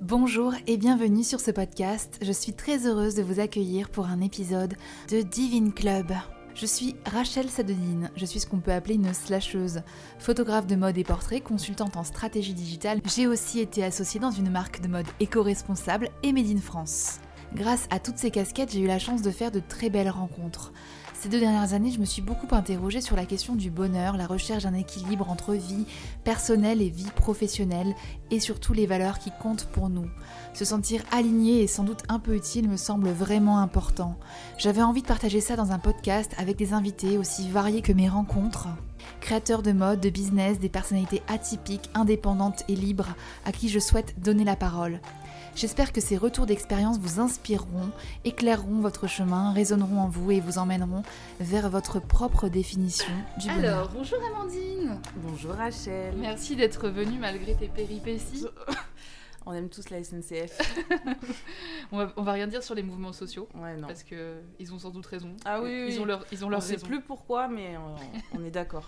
Bonjour et bienvenue sur ce podcast. Je suis très heureuse de vous accueillir pour un épisode de Divine Club. Je suis Rachel Sadonine, je suis ce qu'on peut appeler une slasheuse, photographe de mode et portrait, consultante en stratégie digitale. J'ai aussi été associée dans une marque de mode éco-responsable et Made in France. Grâce à toutes ces casquettes, j'ai eu la chance de faire de très belles rencontres. Ces deux dernières années, je me suis beaucoup interrogée sur la question du bonheur, la recherche d'un équilibre entre vie personnelle et vie professionnelle, et surtout les valeurs qui comptent pour nous. Se sentir aligné et sans doute un peu utile me semble vraiment important. J'avais envie de partager ça dans un podcast avec des invités aussi variés que mes rencontres. Créateurs de mode, de business, des personnalités atypiques, indépendantes et libres à qui je souhaite donner la parole. J'espère que ces retours d'expérience vous inspireront, éclaireront votre chemin, résonneront en vous et vous emmèneront vers votre propre définition du bonheur. Alors, bonjour Amandine Bonjour Rachel. Merci d'être venue malgré tes péripéties. On aime tous la SNCF. on, va, on va rien dire sur les mouvements sociaux. Ouais, non. Parce que ils ont sans doute raison. Ah oui, Ils oui. ont leur, ils ont On leur sait raison. plus pourquoi, mais on, on est d'accord.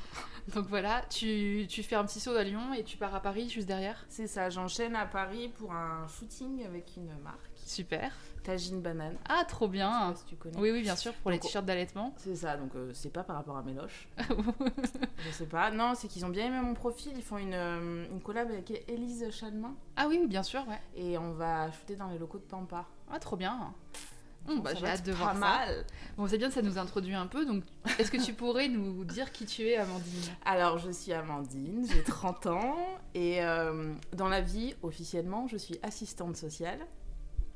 Donc voilà, tu, tu fais un petit saut à Lyon et tu pars à Paris juste derrière? C'est ça, j'enchaîne à Paris pour un shooting avec une marque, Super. Tagine Banane. Ah, trop Je sais bien. pas si tu connais. Oui, oui, bien sûr, pour les t-shirts d'allaitement. C'est ça, donc euh, c'est pas par rapport à Méloche. Je sais pas. Non, c'est qu'ils ont bien aimé mon profil. Ils font une, euh, une collab avec Élise Chalmin. ah oui, oui, bien sûr, ouais. Et on va shooter dans les locaux de Pampa. Ah, trop bien. Bah, Ça J'ai va hâte de voir ça. mal. Bon, c'est bien, ça nous introduit un peu. Donc, est-ce que tu pourrais nous dire qui tu es, Amandine? Alors, je suis Amandine, j'ai 30 ans. Et euh, dans la vie, officiellement, je suis assistante sociale.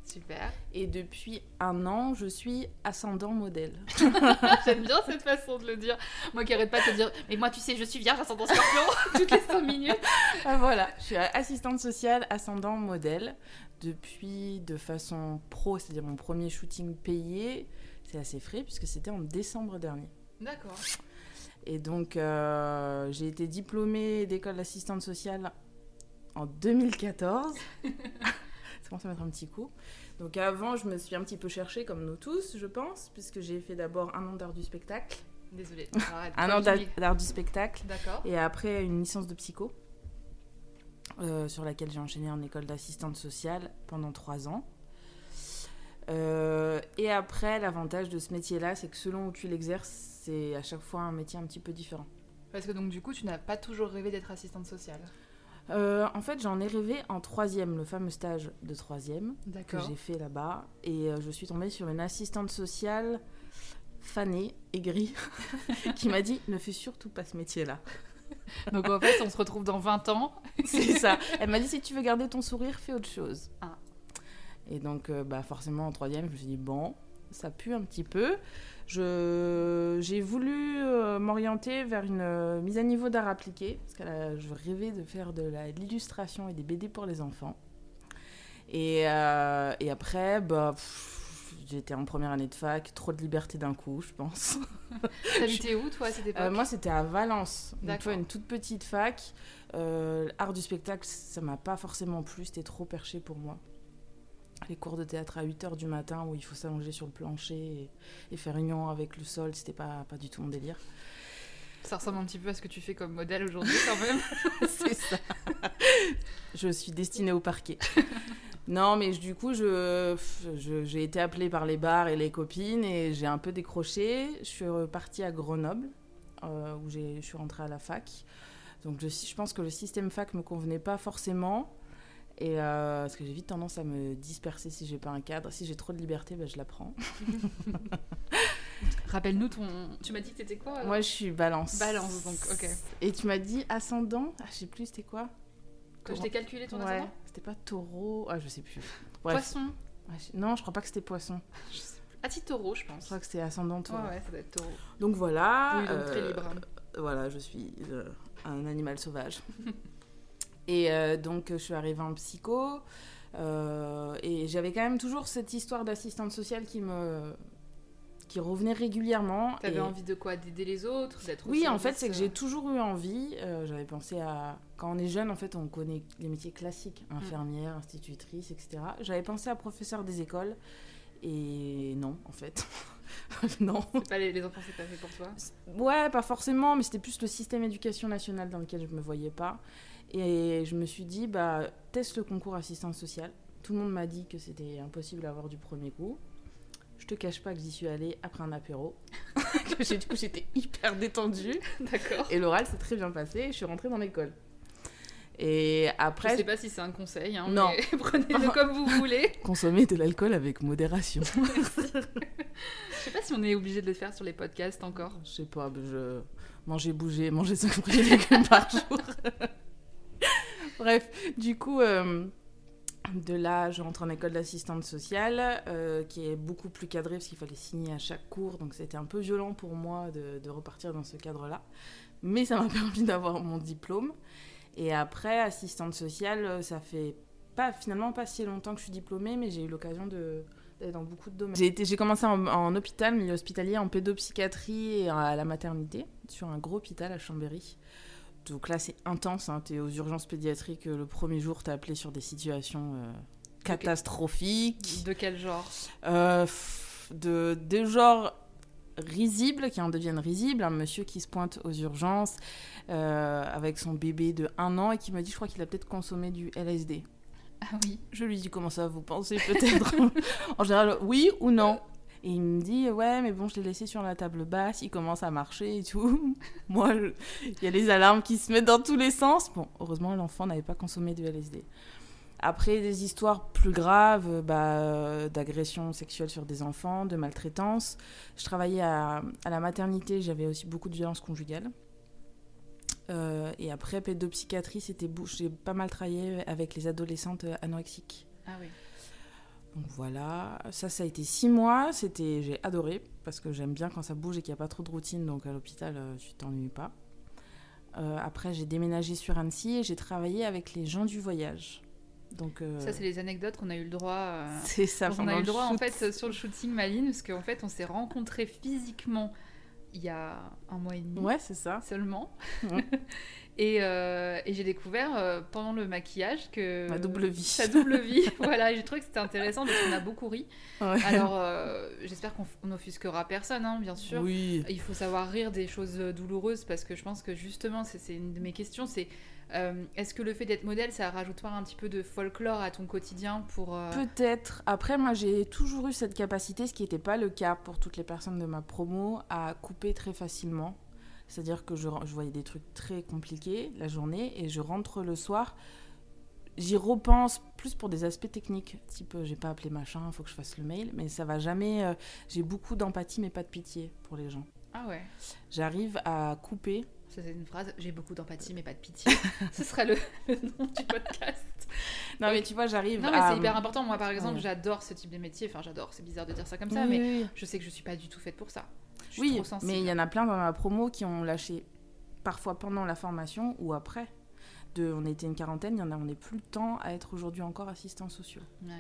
Super. Et depuis un an, je suis ascendant modèle. J'aime bien cette façon de le dire. Moi qui arrête pas de te dire, mais moi tu sais, je suis vierge ascendant scorpion toutes les 5 minutes. Ah, voilà, je suis assistante sociale ascendant modèle depuis de façon pro, c'est-à-dire mon premier shooting payé. C'est assez frais puisque c'était en décembre dernier. D'accord. Et donc, euh, j'ai été diplômée d'école d'assistante sociale en 2014. Ça commence à mettre un petit coup. Donc avant, je me suis un petit peu cherchée, comme nous tous, je pense, puisque j'ai fait d'abord un an d'art du spectacle. Désolée. Arrête, Un an d'art du- d'art du spectacle. D'accord. Et après, une licence de psycho, euh, sur laquelle j'ai enchaîné en école d'assistante sociale pendant trois ans. Euh, et après, l'avantage de ce métier-là, c'est que selon où tu l'exerces, c'est à chaque fois un métier un petit peu différent. Parce que donc du coup, tu n'as pas toujours rêvé d'être assistante sociale. Euh, en fait, j'en ai rêvé en troisième, le fameux stage de troisième que j'ai fait là-bas. Et euh, je suis tombée sur une assistante sociale fanée, aigrie, qui m'a dit ne fais surtout pas ce métier-là. Donc en fait, on se retrouve dans 20 ans. C'est ça. Elle m'a dit si tu veux garder ton sourire, fais autre chose. Ah. Et donc, euh, bah, forcément, en troisième, je me suis dit bon, ça pue un petit peu. Je, j'ai voulu euh, m'orienter vers une euh, mise à niveau d'art appliqué, parce que là, je rêvais de faire de l'illustration et des BD pour les enfants. Et, euh, et après, bah, j'étais en première année de fac, trop de liberté d'un coup, je pense. T'habitais où toi à cette époque moi, c'était à Valence. Donc, une toute petite fac. Euh, art du spectacle, ça m'a pas forcément plu. C'était trop perché pour moi. Les cours de théâtre à 8h du matin où il faut s'allonger sur le plancher et, et faire union avec le sol, c'était pas, pas du tout mon délire. Ça ressemble un petit peu à ce que tu fais comme modèle aujourd'hui quand même. C'est ça. je suis destinée au parquet. Non, mais du coup, je, j'ai été appelée par les bars et les copines et j'ai un peu décroché. Je suis repartie à Grenoble, euh, où j'ai- je suis rentrée à la fac. Donc, je, je pense que le système fac me convenait pas forcément. Et euh, parce que j'ai vite tendance à me disperser si j'ai pas un cadre. Si j'ai trop de liberté, ben, je la prends. Rappelle-nous ton. Tu m'as dit que t'étais quoi alors Moi, je suis balance. Balance, donc, ok. Et tu m'as dit ascendant Ah, je sais plus, c'était quoi Que je t'ai calculé ton Ouais, ascendant c'était pas taureau. Ah, je sais plus. Bref. Poisson. Ouais, je- Non, je crois pas que c'était poisson. Je sais plus. Ah si, taureau, je pense. Je crois que c'était ascendant Ouais, taureau. ouais, ça doit être taureau. Donc voilà. oui, donc très euh, libre. hein. Voilà, je suis euh, un animal sauvage. et euh, donc, je suis arrivée en psycho. euh, et j'avais quand même toujours cette histoire d'assistante sociale qui me qui revenait régulièrement. T'avais et- envie de quoi? D'aider les autres D'être Oui, en fait, c'est que j'ai toujours eu envie. euh, J'avais pensé à. Quand on est jeune, en fait, on connaît les métiers classiques Mm. infirmière, institutrice, etc. J'avais pensé à professeur des écoles. Et non, en fait. non. pas les, les enfants, c'est pas fait pour toi? Ouais, pas forcément, mais c'était plus le système éducation nationale dans lequel je me voyais pas. Et je me suis dit, bah, teste le concours assistance sociale. Tout le monde m'a dit que c'était impossible d'avoir du premier coup. Je te cache pas que j'y suis allée après un apéro. du coup, j'étais hyper détendue. D'accord. Et l'oral s'est très bien passé. et Je suis rentrée dans l'école. Et Je après, sais pas si c'est un conseil, hein, Non. prenez-le comme vous voulez. consommer de l'alcool avec modération. Je sais pas si on est obligé de le faire sur les podcasts encore. Je sais pas, je manger, bouger, manger 5 fruits et légumes par jour. Bref, du coup, euh, de là, je rentre en école d'assistante sociale, euh, qui est beaucoup plus cadrée parce qu'il fallait signer à chaque cours, donc c'était un peu violent pour moi de, repartir dans ce cadre-là. Mais ça m'a permis d'avoir mon diplôme. Et après, assistante sociale, euh, ça fait pas finalement pas si longtemps que je suis diplômée, mais j'ai eu l'occasion de dans beaucoup de domaines. J'ai commencé en, en hôpital, milieu hospitalier, en pédopsychiatrie et à la maternité, sur un gros hôpital à Chambéry. Donc là, c'est intense. Hein. Tu es aux urgences pédiatriques euh, le premier jour, tu appelé sur des situations euh, catastrophiques. De quel genre? Euh, de, de genre risibles qui en deviennent risibles. Un monsieur qui se pointe aux urgences euh, avec son bébé de 1 an et qui me dit, je crois qu'il a peut-être consommé du LSD. Ah oui. Je lui dis, comment ça, vous pensez peut-être? En général, oui ou non? Et il me dit, ouais, mais bon, je l'ai laissé sur la table basse, il commence à marcher et tout. Moi, il y a les alarmes qui se mettent dans tous les sens. Bon, heureusement, l'enfant n'avait pas consommé du LSD. Après, des histoires plus graves, euh, bah, euh, d'agression sexuelle sur des enfants, de maltraitance. Je travaillais à, la maternité, j'avais aussi beaucoup de violences conjugales. Euh, et après, pédopsychiatrie, j'ai pas mal travaillé avec les adolescentes euh, anorexiques. Ah oui. Donc voilà, ça, ça a été six mois. C'était, j'ai adoré parce que j'aime bien quand ça bouge et qu'il n'y a pas trop de routine. Donc à l'hôpital, euh, tu t'ennuies pas. Euh, après, j'ai déménagé sur Annecy et j'ai travaillé avec les gens du voyage. Donc euh, Ça, c'est les anecdotes qu'on a eu le droit. euh, c'est ça. on a eu le droit en fait sur le shooting Maline, parce qu'en fait on s'est rencontrés physiquement il y a un mois et demi Ouais, c'est ça. seulement. Ouais. et euh, et j'ai découvert euh, pendant le maquillage que Ma double vie. sa double vie. voilà, et j'ai trouvé que c'était intéressant parce qu'on a beaucoup ri. Ouais. Alors euh, j'espère qu'on on n'offusquera personne, hein, bien sûr. Oui. Il faut savoir rire des choses douloureuses parce que je pense que justement, c'est c'est une de mes questions, c'est euh, est-ce que le fait d'être modèle, ça rajoute pas un petit peu de folklore à ton quotidien pour... euh, Peut-être. Après, moi, j'ai toujours eu cette capacité, ce qui n'était pas le cas pour toutes les personnes de ma promo, à couper très facilement. C'est-à-dire que je, je voyais des trucs très compliqués la journée et je rentre le soir. J'y repense plus pour des aspects techniques, type euh, j'ai pas appelé machin, il faut que je fasse le mail, mais ça va jamais. euh, j'ai beaucoup d'empathie, mais pas de pitié pour les gens. Ah ouais, J'arrive à couper. ça c'est une phrase, j'ai beaucoup d'empathie mais pas de pitié. Ce serait le, le nom du podcast. Non, mais tu vois, j'arrive Non mais à. c'est hyper important, moi par exemple Ouais. j'adore ce type de métier, enfin j'adore, c'est bizarre de dire ça comme ça, Oui, mais oui, je sais que je suis pas du tout faite pour ça. Je suis Oui, trop mais il y en a plein dans ma promo qui ont lâché parfois pendant la formation ou après. De, on était une quarantaine, il y en a, on n'est plus le temps à être aujourd'hui encore assistants sociaux. Ouais.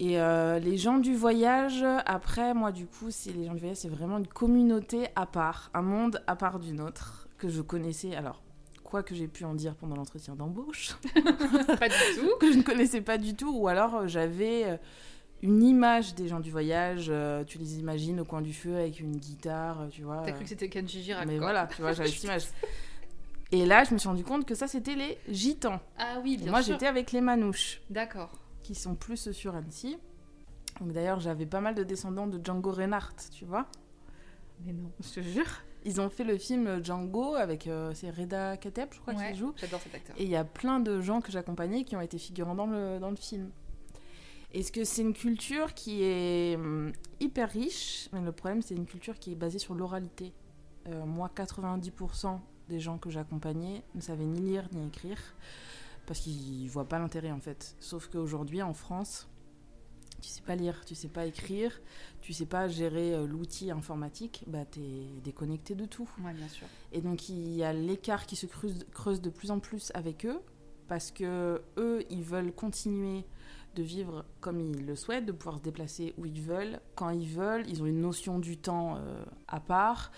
Et euh, les gens du voyage, après, moi, du coup, c'est les gens du voyage, c'est vraiment une communauté à part, un monde à part du nôtre que je connaissais. Alors, quoi que j'ai pu en dire pendant l'entretien d'embauche, pas du tout. que je ne connaissais pas du tout, ou alors euh, j'avais euh, une image des gens du voyage. euh, tu les imagines au coin du feu avec une guitare, tu vois. T'as cru que c'était Kenji Girac mais quoi. voilà, tu vois, j'avais cette image. Et là, je me suis rendu compte que ça, c'était les gitans. Ah oui, Et bien moi, sûr. j'étais avec les manouches, D'accord. qui sont plus sur Annecy. Donc d'ailleurs, j'avais pas mal de descendants de Django Reinhardt, tu vois. Mais non. Je te jure. Ils ont fait le film Django avec, euh, c'est Reda Kateb, je crois, Ouais, qui joue. j'adore cet acteur. Et il y a plein de gens que j'accompagnais qui ont été figurants dans le, dans le film. Est-ce que c'est une culture qui est hum, hyper riche? Mais le problème, c'est une culture qui est basée sur l'oralité. Euh, moi, 90% des gens que j'accompagnais ne savaient ni lire ni écrire parce qu'ils voient pas l'intérêt en fait. Sauf qu'aujourd'hui, en France, tu sais pas lire, tu sais pas écrire, tu sais pas gérer euh, l'outil informatique, bah t'es déconnecté de tout. Ouais, bien sûr. Et donc il y a l'écart qui se creuse, creuse de plus en plus avec eux, parce que eux, ils veulent continuer de vivre comme ils le souhaitent, de pouvoir se déplacer où ils veulent, quand ils veulent. Ils ont une notion du temps euh, à part.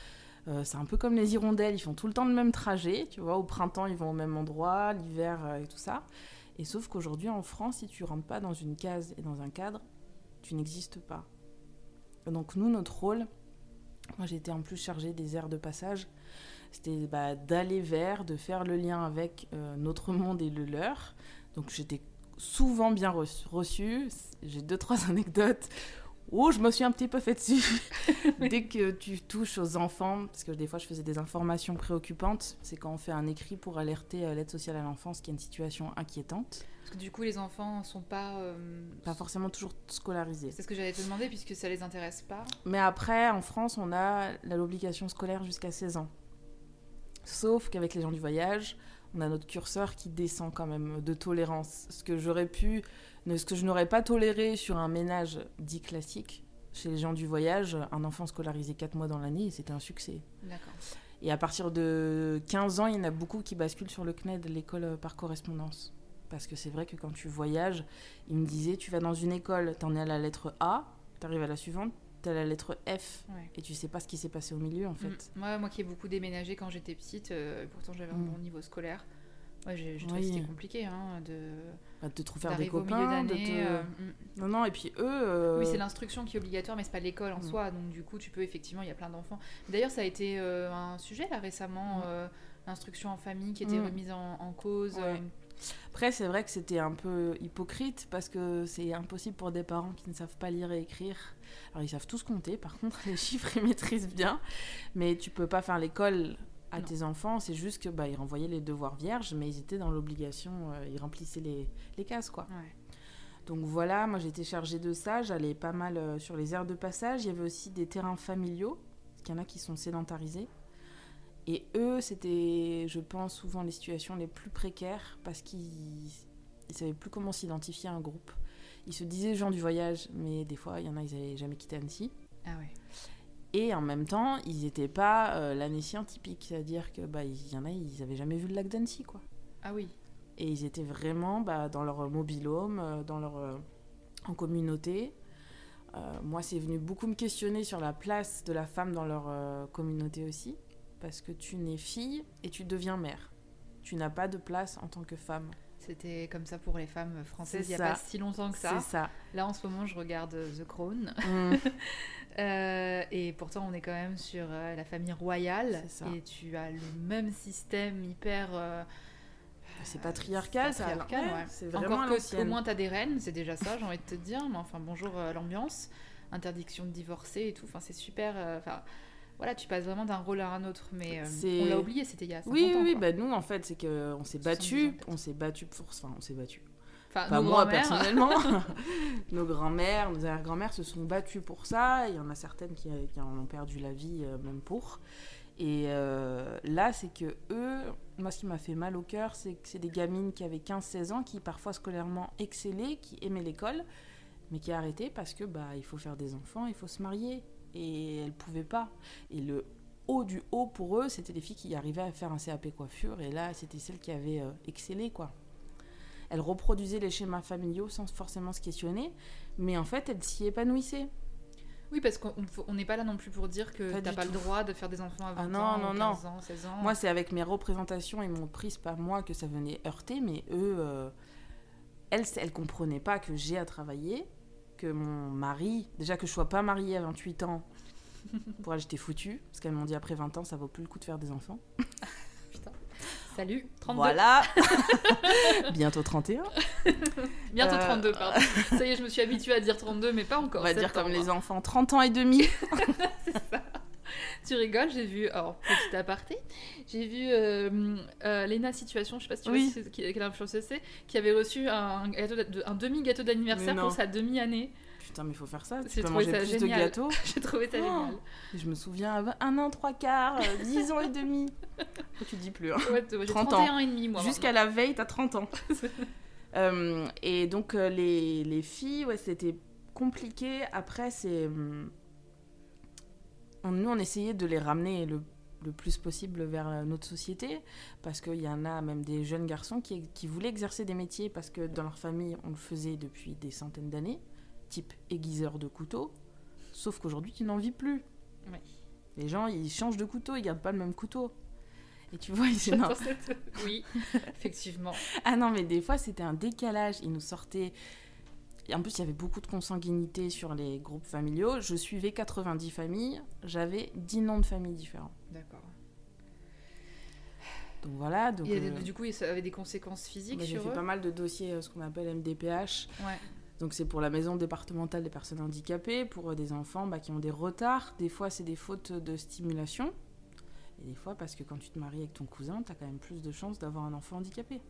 Euh, c'est un peu comme les hirondelles, ils font tout le temps le même trajet, tu vois. Au printemps, ils vont au même endroit, l'hiver euh, et tout ça. Et sauf qu'aujourd'hui, en France, si tu rentres pas dans une case et dans un cadre, tu n'existes pas. Donc nous, notre rôle, moi j'étais en plus chargée des aires de passage, c'était bah, d'aller vers, de faire le lien avec euh, notre monde et le leur. Donc j'étais souvent bien reçu. reçu. J'ai deux, trois anecdotes où je me suis un petit peu fait dessus. Dès que tu touches aux enfants, parce que des fois je faisais des informations préoccupantes, c'est quand on fait un écrit pour alerter euh, l'aide sociale à l'enfance qu'il y a une situation inquiétante. Parce que du coup, les enfants sont pas. euh, Pas forcément toujours scolarisés. C'est ce que j'allais te demander, puisque ça les intéresse pas. Mais après, en France, on a l'obligation scolaire jusqu'à 16 ans. Sauf qu'avec les gens du voyage, on a notre curseur qui descend quand même de tolérance. Ce que j'aurais pu, ne- ce que je n'aurais pas toléré sur un ménage dit classique, chez les gens du voyage, un enfant scolarisé 4 mois dans l'année, c'était un succès. D'accord. Et à partir de 15 ans, il y en a beaucoup qui basculent sur le CNED, l'école par correspondance. Parce que c'est vrai que quand tu voyages, il me disait, tu vas dans une école, t'en es à la lettre A, t'arrives à la suivante, t'as la lettre F, Ouais. et tu sais pas ce qui s'est passé au milieu en fait. Mm. Moi, moi qui ai beaucoup déménagé quand j'étais petite, euh, pourtant j'avais un Mm. bon niveau scolaire. Ouais, j'ai trouvé Oui. que c'était compliqué hein, de Bah, de te trouver faire des copains, de d'année. te... euh, mm. Non, non, et puis eux... euh, Oui, c'est l'instruction qui est obligatoire, mais c'est pas l'école en Mm. soi. Donc du coup, tu peux effectivement, il y a plein d'enfants. D'ailleurs, ça a été euh, un sujet là récemment, Mm. l'instruction en famille qui était remise en, en cause. Ouais. Après, c'est vrai que c'était un peu hypocrite parce que c'est impossible pour des parents qui ne savent pas lire et écrire. Alors, ils savent tous compter, par contre, les chiffres, ils maîtrisent bien. Mais tu peux pas faire l'école à Non. tes enfants. C'est juste que bah, ils renvoyaient les devoirs vierges, mais ils étaient dans l'obligation, euh, ils remplissaient les, les cases, quoi. ouais. Donc voilà, moi j'étais chargée de ça. J'allais pas mal euh, sur les aires de passage. Il y avait aussi des terrains familiaux, parce qu'il y en a qui sont sédentarisés. Et eux, c'était, je pense, souvent les situations les plus précaires parce qu'ils ne savaient plus comment s'identifier à un groupe. Ils se disaient gens du voyage, mais des fois, il y en a, ils n'avaient jamais quitté Annecy. Ah ouais. Et en même temps, ils n'étaient pas euh, l'Annécien typique, c'est-à-dire que bah, il y en a, ils n'avaient jamais vu le lac d'Annecy, quoi. Ah oui. Et ils étaient vraiment bah, dans leur mobilhome, euh, dans leur, euh, en communauté. Euh, moi, c'est venu beaucoup me questionner sur la place de la femme dans leur communauté aussi. Parce que tu nais fille et tu deviens mère. Tu n'as pas de place en tant que femme. C'était comme ça pour les femmes françaises il n'y a pas si longtemps que ça. C'est ça. Là, en ce moment, je regarde euh, The Crown. Mm. Euh, et pourtant, on est quand même sur euh, la famille royale. Et tu as le même système hyper. euh, c'est patriarcal, ça. patriarcal, Ouais. C'est vraiment Encore que au moins, t'as des reines, c'est déjà ça, j'ai envie de te dire. Mais enfin, bonjour l'ambiance. Interdiction de divorcer et tout. Enfin, c'est super. Enfin, voilà, tu passes vraiment d'un rôle à un autre. Mais euh, on l'a oublié, c'était il y a 50 Oui, oui, ans. oui. quoi. Bah, nous, en fait, c'est qu'on s'est 70 battu. On s'est battu pour. Enfin, on s'est battu. Enfin, Pas moi personnellement. nos grands-mères, nos arrière-grand-mères se sont battues pour ça. Il y en a certaines qui, qui en ont perdu la vie euh, même pour. Et euh, là, c'est que eux, moi, ce qui m'a fait mal au cœur, c'est que c'est des gamines qui avaient 15-16 ans, qui parfois scolairement excellaient, qui aimaient l'école, mais qui a arrêté parce que bah il faut faire des enfants, il faut se marier, et elles pouvaient pas. Et le haut du haut pour eux, c'était des filles qui arrivaient à faire un CAP coiffure, et là, c'était celles qui avaient euh, excellé, quoi. Elles reproduisaient les schémas familiaux sans forcément se questionner, mais en fait, elles s'y épanouissaient. Oui, parce qu'on n'est pas là non plus pour dire que Pas t'as pas le droit de faire des enfants à 20 Ah non, ans, non, ou non. 15 ans, 16 ans. Moi, c'est avec mes représentations et mon prise par moi que ça venait heurter, mais eux, euh, elles, elles comprenaient pas que j'ai à travailler, que mon mari, déjà que je sois pas mariée à 28 ans, pour elles, j'étais foutue, parce qu'elles m'ont dit après 20 ans, ça vaut plus le coup de faire des enfants. Putain. Salut, 32. Voilà Bientôt 31. Bientôt Euh, 32, pardon. Ça y est, je me suis habituée à dire 32, mais pas encore. On va dire comme les enfants, 30 ans et demi. Tu rigoles, j'ai vu, alors petit aparté, j'ai vu euh, euh, Lena Situation, je sais pas si tu Oui. vois qui- quelle influenceuse c'est, qui avait reçu un, gâteau de- un demi-gâteau d'anniversaire pour sa demi-année. Putain, mais il faut faire ça. Tu peux manger ça plus génial. de gâteaux. J'ai trouvé ça Oh. génial. Je me souviens, à 20 un an, trois quarts, euh, 10 ans et demi. Oh, tu dis plus, hein. Ouais, t- j'ai 30 ans. 31 et demi, moi. Jusqu'à la veille, t'as 30 ans. Euh, et donc, les, les filles, ouais, c'était compliqué. Après, c'est. hum, on- nous, on essayait de les ramener le, le plus possible vers euh, notre société. Parce qu'il y en a même des jeunes garçons qui, qui voulaient exercer des métiers parce que dans leur famille, on le faisait depuis des centaines d'années, type aiguiseur de couteau. Sauf qu'aujourd'hui, tu n'en vis plus. Ouais. Les gens, ils changent de couteau, ils gardent pas le même couteau. Et tu vois, ils non. Cette- Oui, effectivement. Ah non, mais des fois, c'était un décalage. Ils nous sortaient. Et en plus, il y avait beaucoup de consanguinité sur les groupes familiaux. Je suivais 90 familles. J'avais 10 noms de familles différents. D'accord. Donc voilà. Donc, Et, euh, du coup, ça avait des conséquences physiques moi, j'ai sur fait eux pas mal de dossiers, euh, ce qu'on appelle MDPH. Ouais. Donc c'est pour la maison départementale des personnes handicapées, pour euh, des enfants bah, qui ont des retards. Des fois, c'est des fautes de stimulation. Et des fois, parce que quand tu te maries avec ton cousin, tu as quand même plus de chances d'avoir un enfant handicapé.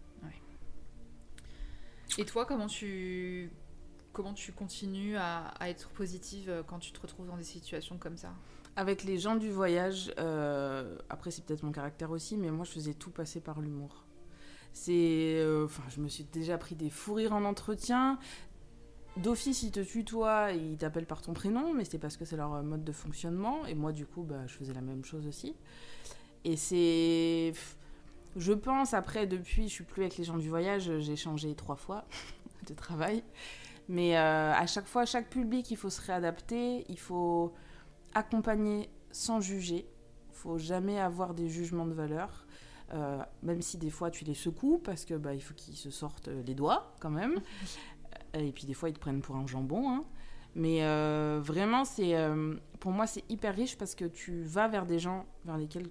Et toi, comment tu, comment tu continues à, être positive euh, quand tu te retrouves dans des situations comme ça Avec les gens du voyage, euh, après c'est peut-être mon caractère aussi, mais moi je faisais tout passer par l'humour. C'est, euh, enfin, je me suis déjà pris des fous rires en entretien. D'office, ils te tutoient ils t'appellent par ton prénom, mais c'est parce que c'est leur mode de fonctionnement. Et moi, du coup, bah, je faisais la même chose aussi. Et c'est, je pense après, depuis, je suis plus avec les gens du voyage. J'ai changé trois fois de travail, mais euh, à chaque fois, chaque public, il faut se réadapter. Il faut accompagner sans juger. Il faut jamais avoir des jugements de valeur. Euh, même si des fois tu les secoues parce que bah, il faut qu'ils se sortent euh, les doigts quand même. Et puis des fois ils te prennent pour un jambon. hein. Mais euh, vraiment, c'est euh, pour moi c'est hyper riche parce que tu vas vers des gens vers lesquels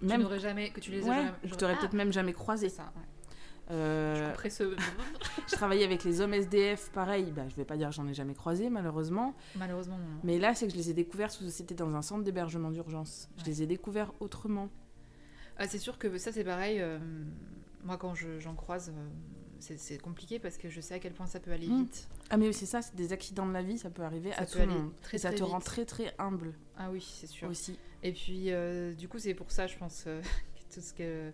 Tu même n'aurais jamais, que tu les ouais, jamais- Ah, peut-être même jamais croisé. ça. ouais. Euh, Je couperais ce. je travaillais avec les hommes SDF, pareil. Bah, je vais pas dire que j'en ai jamais croisé malheureusement. Malheureusement, non. Mais là, c'est que je les ai découverts sous c'était dans un centre d'hébergement d'urgence. Je les ai découverts autrement. Ah, c'est sûr que ça, c'est pareil. euh, moi, quand je- j'en croise, euh, c'est compliqué parce que je sais à quel point ça peut aller Mm. vite. Ah mais c'est ça, c'est des accidents de la vie, ça peut arriver Ça à peut tout le monde. très, Et ça très te rend très très humble Ah oui, c'est sûr. aussi. Et puis, euh, du coup, c'est pour ça, je pense, que tout ce que.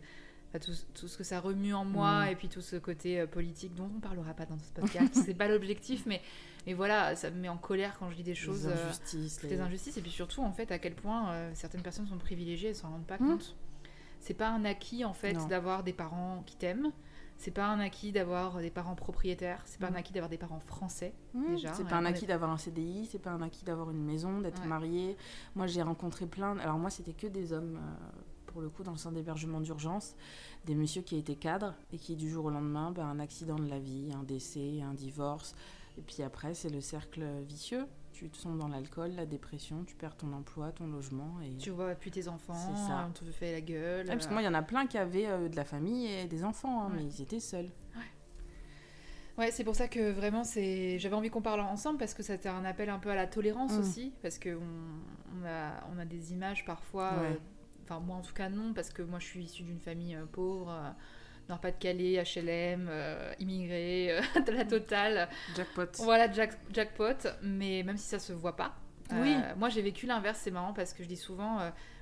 Enfin, tout, tout ce que ça remue en moi Mm. et puis tout ce côté euh, politique dont on parlera pas dans ce podcast c'est pas l'objectif mais mais voilà ça me met en colère quand je lis des choses les euh, injustices, les- les injustices et puis surtout en fait à quel point euh, certaines personnes sont privilégiées elles s'en rendent pas Mm. compte c'est pas un acquis en fait d'avoir des parents qui t'aiment c'est pas un acquis d'avoir des parents propriétaires c'est pas Mm. un acquis d'avoir des parents français Mmh, déjà, c'est pas un acquis d'avoir un CDI, c'est pas un acquis d'avoir une maison, d'être Ouais. marié. Moi, j'ai rencontré plein. Alors moi, c'était que des hommes. euh, pour le coup, dans le centre d'hébergement d'urgence, des messieurs qui étaient cadres et qui, du jour au lendemain, ben, un accident de la vie, un décès, un divorce. Et puis après, c'est le cercle vicieux. Tu te sombres dans l'alcool, la dépression, tu perds ton emploi, ton logement. Et... tu vois puis tes enfants ça. on te fait la gueule Ouais, parce que moi, il y en a plein qui avaient euh, de la famille et des enfants, hein, Ouais. mais ils étaient seuls. Ouais, c'est pour ça que vraiment, c'est. J'avais envie qu'on parle ensemble parce que c'était un appel un peu à la tolérance Mm. aussi, parce que on, on a, on a des images parfois. Ouais. euh, Enfin, moi en tout cas non, parce que moi je suis issue d'une famille euh, pauvre, euh, Nord-Pas-de-Calais, HLM, euh, immigrée, de la totale. Jackpot. Voilà, jack- jackpot. Mais même si ça se voit pas. Oui. moi j'ai vécu l'inverse, c'est marrant parce que je dis souvent.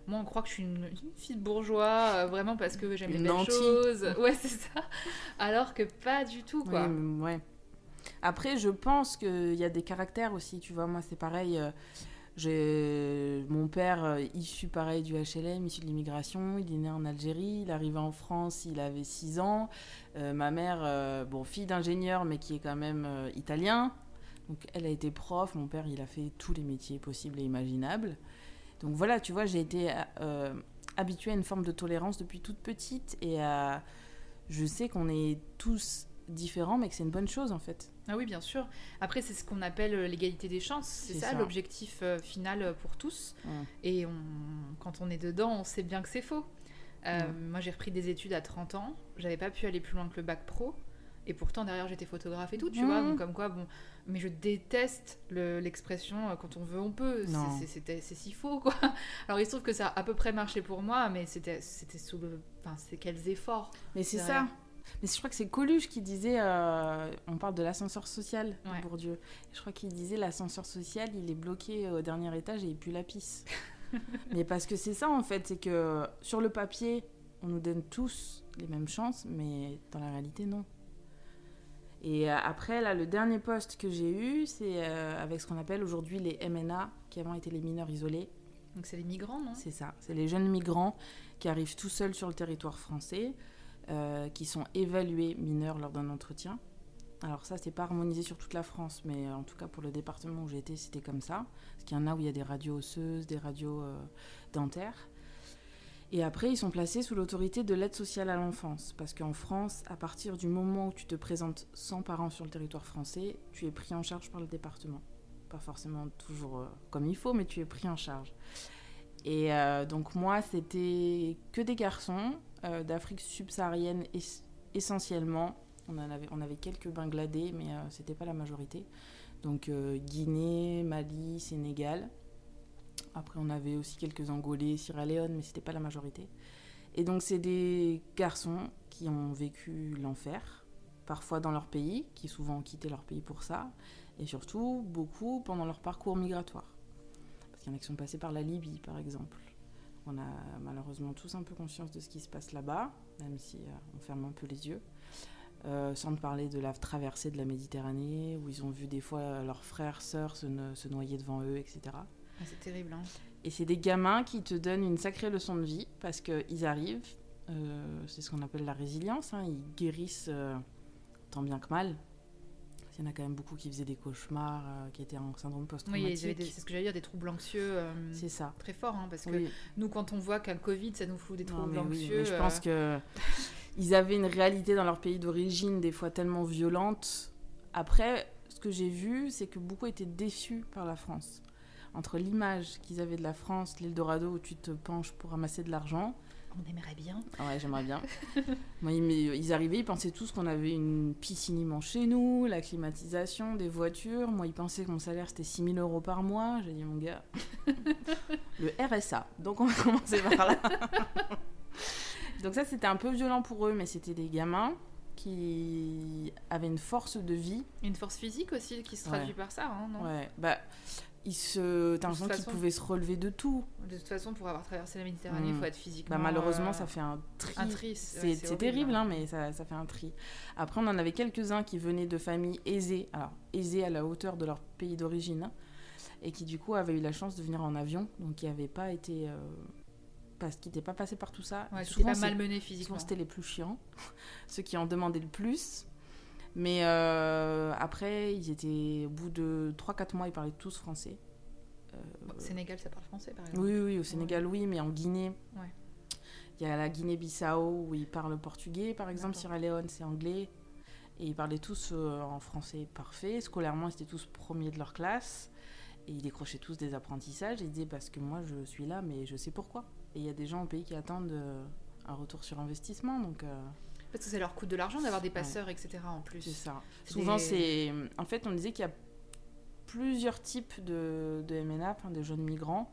moi, on croit que je suis une, une fille de bourgeois, vraiment parce que j'aime les belles choses. Ouais, c'est ça. Alors que pas du tout, quoi. Oui, ouais. Après, je pense qu'il y a des caractères aussi, tu vois. Moi, c'est pareil. Mon père, euh, issu pareil du HLM, issu de l'immigration, il est né en Algérie, il arrivé en France, il avait 6 ans. Euh, ma mère, euh, bon, fille d'ingénieur, mais qui est quand même italien. Donc, elle a été prof. Mon père, il a fait tous les métiers possibles et imaginables. Donc, voilà, tu vois, j'ai été habituée à une forme de tolérance depuis toute petite et je sais qu'on est tous différents, mais que c'est une bonne chose en fait. Ah oui, bien sûr. Après, c'est ce qu'on appelle euh, l'égalité des chances. C'est ça, ça. l'objectif euh, final euh, pour tous. Et on, quand on est dedans, on sait bien que c'est faux. Euh. Moi, j'ai repris des études à 30 ans. J'avais pas pu aller plus loin que le bac pro. Et pourtant, derrière, j'étais photographe et tout, tu vois. Donc, comme quoi, bon. Mais je déteste le- l'expression quand on veut, on peut. C'est- si faux, quoi. Alors, il se trouve que ça a à peu près marché pour moi, mais c'était sous le. Enfin, c'est quels efforts. Mais C'est ça. Mais je crois que c'est Coluche qui disait, euh, on parle de l'ascenseur social Ouais. Bourdieu. Je crois qu'il disait l'ascenseur social, il est bloqué au dernier étage et il pue la pisse. mais parce que c'est ça en fait, c'est que sur le papier, on nous donne tous les mêmes chances, mais dans la réalité non. Et euh, après, là, le dernier poste que j'ai eu, c'est euh, avec ce qu'on appelle aujourd'hui les MNA, qui avant étaient les mineurs isolés. Donc, c'est les migrants, non? C'est ça, c'est les jeunes migrants qui arrivent tout seuls sur le territoire français, euh, qui sont évalués mineurs lors d'un entretien. Alors ça, c'est pas harmonisé sur toute la France, mais en tout cas pour le département où j'étais, c'était comme ça. Parce qu'il y en a où il y a des radios osseuses, des radios euh, dentaires. Et après, ils sont placés sous l'autorité de l'aide sociale à l'enfance. Parce qu'en France, à partir du moment où tu te présentes sans parents sur le territoire français, tu es pris en charge par le département. Pas forcément toujours euh, comme il faut, mais tu es pris en charge. Et donc moi, c'était que des garçons. Euh, d'Afrique subsaharienne essentiellement. On, avait, on avait quelques Bangladais, mais euh, c'était pas la majorité. Donc euh, Guinée, Mali, Sénégal. Après, on avait aussi quelques Angolais, Sierra Leone, mais c'était pas la majorité. Et donc, c'est des garçons qui ont vécu l'enfer, parfois dans leur pays, qui souvent ont quitté leur pays pour ça, et surtout beaucoup pendant leur parcours migratoire. Parce qu'il y en a qui sont passés par la Libye, par exemple. On a malheureusement tous un peu conscience de ce qui se passe là-bas, même si euh, on ferme un peu les yeux. Euh, sans parler de la traversée de la Méditerranée, où ils ont vu des fois leurs frères, sœurs se, se noyer devant eux, etc. Ah, c'est terrible. Hein. Et c'est des gamins qui te donnent une sacrée leçon de vie, parce qu'ils arrivent, euh, c'est ce qu'on appelle la résilience, hein, ils guérissent tant bien que mal, il y en a quand même beaucoup qui faisaient des cauchemars, euh, qui étaient en syndrome post-traumatique. Oui, c'est ce que j'allais dire, des troubles anxieux. Euh, c'est ça. Très fort, hein, parce que nous, quand on voit qu'un Covid, ça nous fout des troubles anxieux. Oui, je pense euh, que ils avaient une réalité dans leur pays d'origine, des fois tellement violente. Après, ce que j'ai vu, c'est que beaucoup étaient déçus par la France. Entre l'image qu'ils avaient de la France, l'Eldorado où tu te penches pour ramasser de l'argent, on aimerait bien. Ouais, j'aimerais bien. Moi, ils, arrivaient, ils pensaient tous qu'on avait une piscine immense chez nous, la climatisation, des voitures. Moi, ils pensaient que mon salaire c'était 6 000 euros par mois. J'ai dit, mon gars, le RSA. Donc, on va commencer par là. Donc, ça, c'était un peu violent pour eux, mais c'était des gamins qui avaient une force de vie. Une force physique aussi qui se traduit par ça, hein, non? Ouais, bah il se t'as l'impression qu'il pouvait se relever de tout. De toute façon pour avoir traversé la Méditerranée il mm. faut être physiquement bah, malheureusement euh, ça fait un tri, un tri c'est terrible hein. hein, mais ça, ça, fait un tri. Après on en avait quelques uns qui venaient de familles aisées alors aisées à la hauteur de leur pays d'origine et qui du coup avaient eu la chance de venir en avion. Donc qui n'avaient pas été euh, parce qu'ils n'étaient pas passés par tout ça. Ouais, souvent pas malmenés physiquement c'était les plus chiants ceux qui en demandaient le plus mais euh, après, ils étaient, au bout de 3-4 mois, ils parlaient tous français. Euh, au Sénégal, ça parle français, par exemple Oui, oui, au Sénégal, oui, mais en Guinée. Il y a la Guinée-Bissau où ils parlent portugais, par exemple. Sierra Leone, c'est anglais. Et ils parlaient tous euh, en français parfait. Scolairement, ils étaient tous premiers de leur classe. Et ils décrochaient tous des apprentissages. ils disaient parce que moi, je suis là, mais je sais pourquoi. Et il y a des gens au pays qui attendent un retour sur investissement. Donc. Parce que ça leur coûte de l'argent d'avoir des passeurs, etc. en plus. C'est ça. Souvent, c'est. En fait, on disait qu'il y a plusieurs types de, de MNA, de jeunes migrants.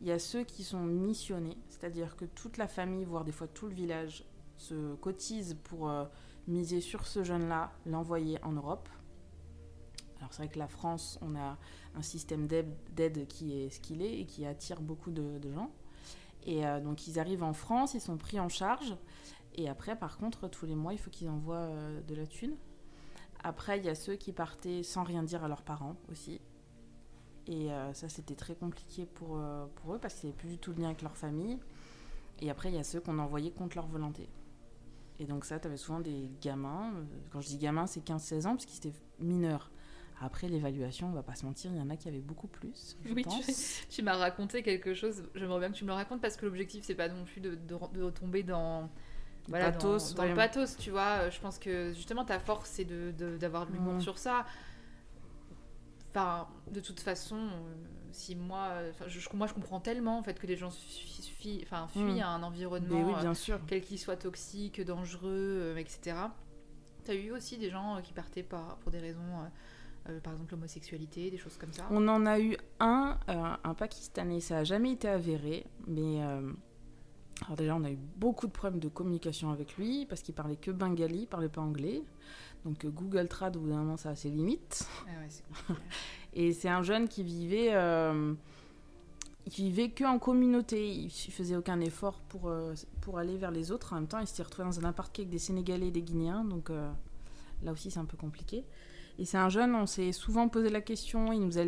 Il y a ceux qui sont missionnés, c'est-à-dire que toute la famille, voire des fois tout le village, se cotise pour euh, miser sur ce jeune-là, l'envoyer en Europe. Alors c'est vrai que la France, on a un système d'aide qui est ce qu'il est et qui attire beaucoup de, gens. Et euh, donc ils arrivent en France, ils sont pris en charge et après, par contre, tous les mois, il faut qu'ils envoient euh, de la thune. Après, il y a ceux qui partaient sans rien dire à leurs parents aussi. Et euh, ça, c'était très compliqué pour, euh, pour eux parce qu'ils n'avaient plus du tout de lien avec leur famille. Et après, il y a ceux qu'on envoyait contre leur volonté. Et donc ça, tu avais souvent des gamins. Quand je dis gamins, c'est 15-16 ans parce qu'ils étaient mineurs. Après, l'évaluation, on va pas se mentir, il y en a qui avaient beaucoup plus. Je oui, pense. tu, m'as raconté quelque chose. J'aimerais bien que tu me le racontes parce que l'objectif, c'est pas non plus de, de, de retomber dans voilà, pathos, dans, le pathos, tu vois. Euh, je pense que justement ta force, c'est d'avoir de, l'humour sur ça. Enfin, de toute façon, euh, si moi, je, moi, je comprends tellement en fait que les gens fuient, enfin, fuient à un environnement, oui, bien sûr. Euh, quel qu'il soit toxique, dangereux, etc. Tu as eu aussi des gens qui partaient par, pour des raisons, par exemple l'homosexualité, des choses comme ça On en a eu un, un Pakistanais, ça n'a jamais été avéré, mais alors déjà, on a eu beaucoup de problèmes de communication avec lui parce qu'il parlait que bengali, il parlait pas anglais. Donc euh, Google Trad, au bout d'un moment, ça a ses limites. Ah et c'est un jeune qui vivait, euh, qui vivait que en communauté. Il faisait aucun effort pour, euh, pour aller vers les autres. En même temps, il s'est retrouvé dans un appart avec des Sénégalais et des Guinéens. Donc là aussi, c'est un peu compliqué. Et c'est un jeune, on s'est souvent posé la question. Il nous a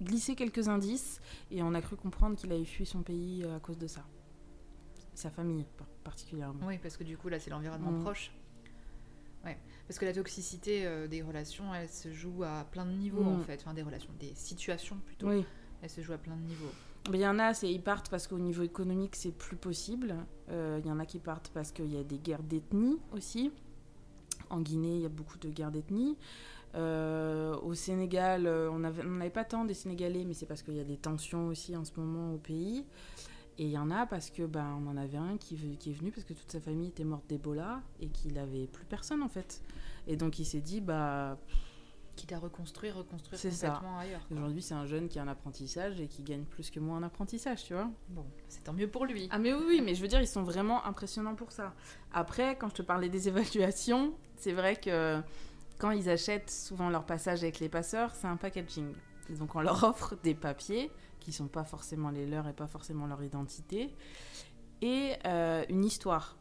glissé quelques indices et on a cru comprendre qu'il avait fui son pays à cause de ça sa famille particulièrement. Oui, parce que du coup, là, c'est l'environnement mm. proche. Ouais. Parce que la toxicité euh, des relations, elle se joue à plein de niveaux, en mm. fait. Enfin, des relations, des situations plutôt. Oui. Elle se joue à plein de niveaux. Il y en a, c'est ils partent parce qu'au niveau économique, c'est plus possible. Euh, il y en a qui partent parce qu'il y a des guerres d'ethnie aussi. En Guinée, il y a beaucoup de guerres d'ethnie. Euh, au Sénégal, on n'avait on pas tant des Sénégalais, mais c'est parce qu'il y a des tensions aussi en ce moment au pays. Et il y en a parce que ben on en avait un qui, qui est venu parce que toute sa famille était morte d'Ebola et qu'il n'avait plus personne en fait. Et donc il s'est dit bah quitte à reconstruire, reconstruire complètement ça. ailleurs. Aujourd'hui, c'est un jeune qui a un apprentissage et qui gagne plus que moi en apprentissage, tu vois. Bon, c'est tant mieux pour lui. Ah mais oui, oui, mais je veux dire, ils sont vraiment impressionnants pour ça. Après, quand je te parlais des évaluations, c'est vrai que quand ils achètent souvent leur passage avec les passeurs, c'est un packaging. donc on leur offre des papiers qui sont pas forcément les leurs et pas forcément leur identité, et euh, une histoire.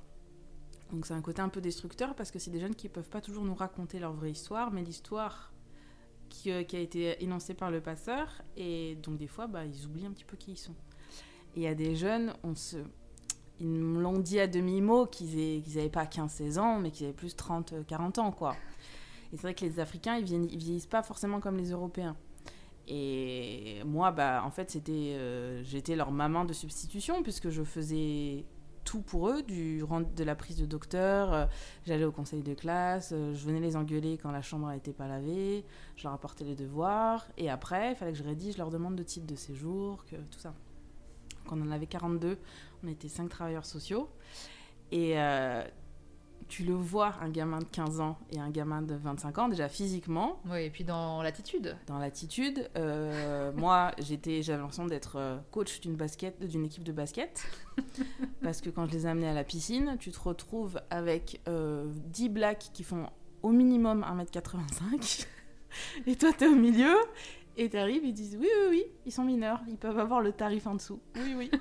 Donc c'est un côté un peu destructeur parce que c'est des jeunes qui peuvent pas toujours nous raconter leur vraie histoire, mais l'histoire qui, euh, a été énoncée par le passeur, et donc des fois, bah, ils oublient un petit peu qui ils sont. Et il y a des jeunes, ils me l'ont dit à demi-mot qu'ils n'avaient pas 15-16 ans, mais qu'ils avaient plus 30-40 ans, quoi. Et c'est vrai que les Africains, ils vieillissent pas forcément comme les Européens. Et moi, bah, en fait, c'était, euh, j'étais leur maman de substitution puisque je faisais tout pour eux, du de la prise de docteur, euh, j'allais au conseil de classe, euh, je venais les engueuler quand la chambre n'était pas lavée, je leur apportais les devoirs, et après, il fallait que je rédige leur demande de titre de séjour, que, tout ça. Quand on en avait 42, on était 5 travailleurs sociaux, et tu le vois, un gamin de 15 ans et un gamin de 25 ans, déjà physiquement. Oui, et puis dans l'attitude. Dans l'attitude. Euh, moi, j'étais, j'avais l'impression d'être euh, coach d'une basket, d'une équipe de basket. parce que quand je les ai amenés à la piscine, tu te retrouves avec euh, 10 blacks qui font au minimum 1m85. et toi, tu es au milieu. Et t'arrives, ils disent oui, oui, oui, ils sont mineurs, ils peuvent avoir le tarif en dessous. Oui, oui.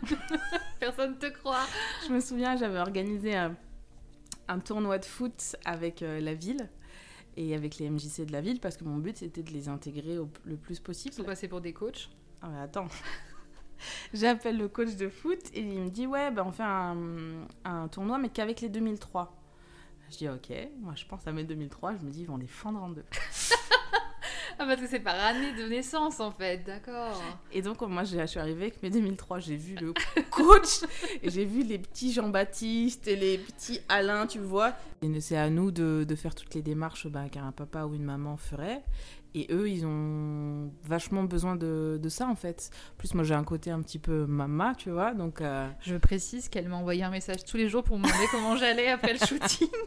Personne te croit. Je me souviens, j'avais organisé un un tournoi de foot avec euh, la ville et avec les MJC de la ville parce que mon but c'était de les intégrer le plus possible. Ils sont passés pour des coachs Ah mais attends J'appelle le coach de foot et il me dit ouais ben on fait un, un tournoi mais qu'avec les 2003. Je dis ok, moi je pense à mes 2003, je me dis ils vont les fendre en deux. Ah, parce que c'est par année de naissance, en fait, d'accord. Et donc, moi, je suis arrivée avec mes 2003, j'ai vu le coach, et j'ai vu les petits Jean-Baptiste et les petits Alain, tu vois. Et c'est à nous de, de, faire toutes les démarches bah, qu'un papa ou une maman ferait. Et eux, ils ont vachement besoin de, de ça, en fait. plus, moi, j'ai un côté un petit peu mama, tu vois, donc... Euh, je précise qu'elle m'a envoyé un message tous les jours pour me demander comment j'allais après le shooting.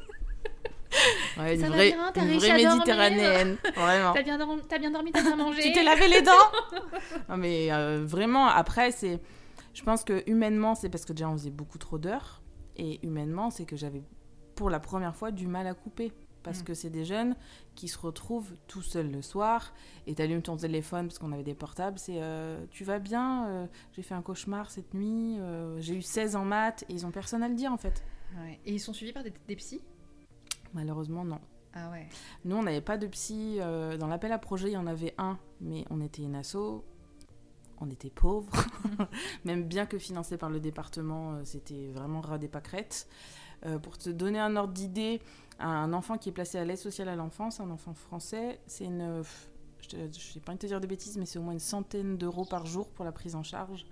Ouais, une vraie, une vraie méditerranéenne. Vraiment. T'as bien, dormi, as bien dormi, t'as bien mangé. tu t'es lavé les dents Non, mais euh, vraiment, après, c'est. Je pense que humainement, c'est parce que déjà on faisait beaucoup trop d'heures. Et humainement, c'est que j'avais pour la première fois du mal à couper. Parce mm. que c'est des jeunes qui se retrouvent tout seuls le soir et t'allumes ton téléphone parce qu'on avait des portables. C'est euh, Tu vas bien euh, J'ai fait un cauchemar cette nuit. J'ai eu 16 en maths et ils ont personne à le dire en fait. Et ils sont suivis par des, des psys? Malheureusement, non. Ah ouais. Nous, on n'avait pas de psy. Euh, dans l'appel à projet, il y en avait un, mais on était une asso. On était pauvres. Même bien que financé par le département, euh, c'était vraiment ras des pâquerettes. Euh, pour te donner un ordre d'idée, un enfant qui est placé à l'aide sociale à l'enfance, un enfant français, c'est une. Je n'ai pas envie de te dire de bêtises, mais c'est au moins une centaine d'euros par jour pour la prise en charge.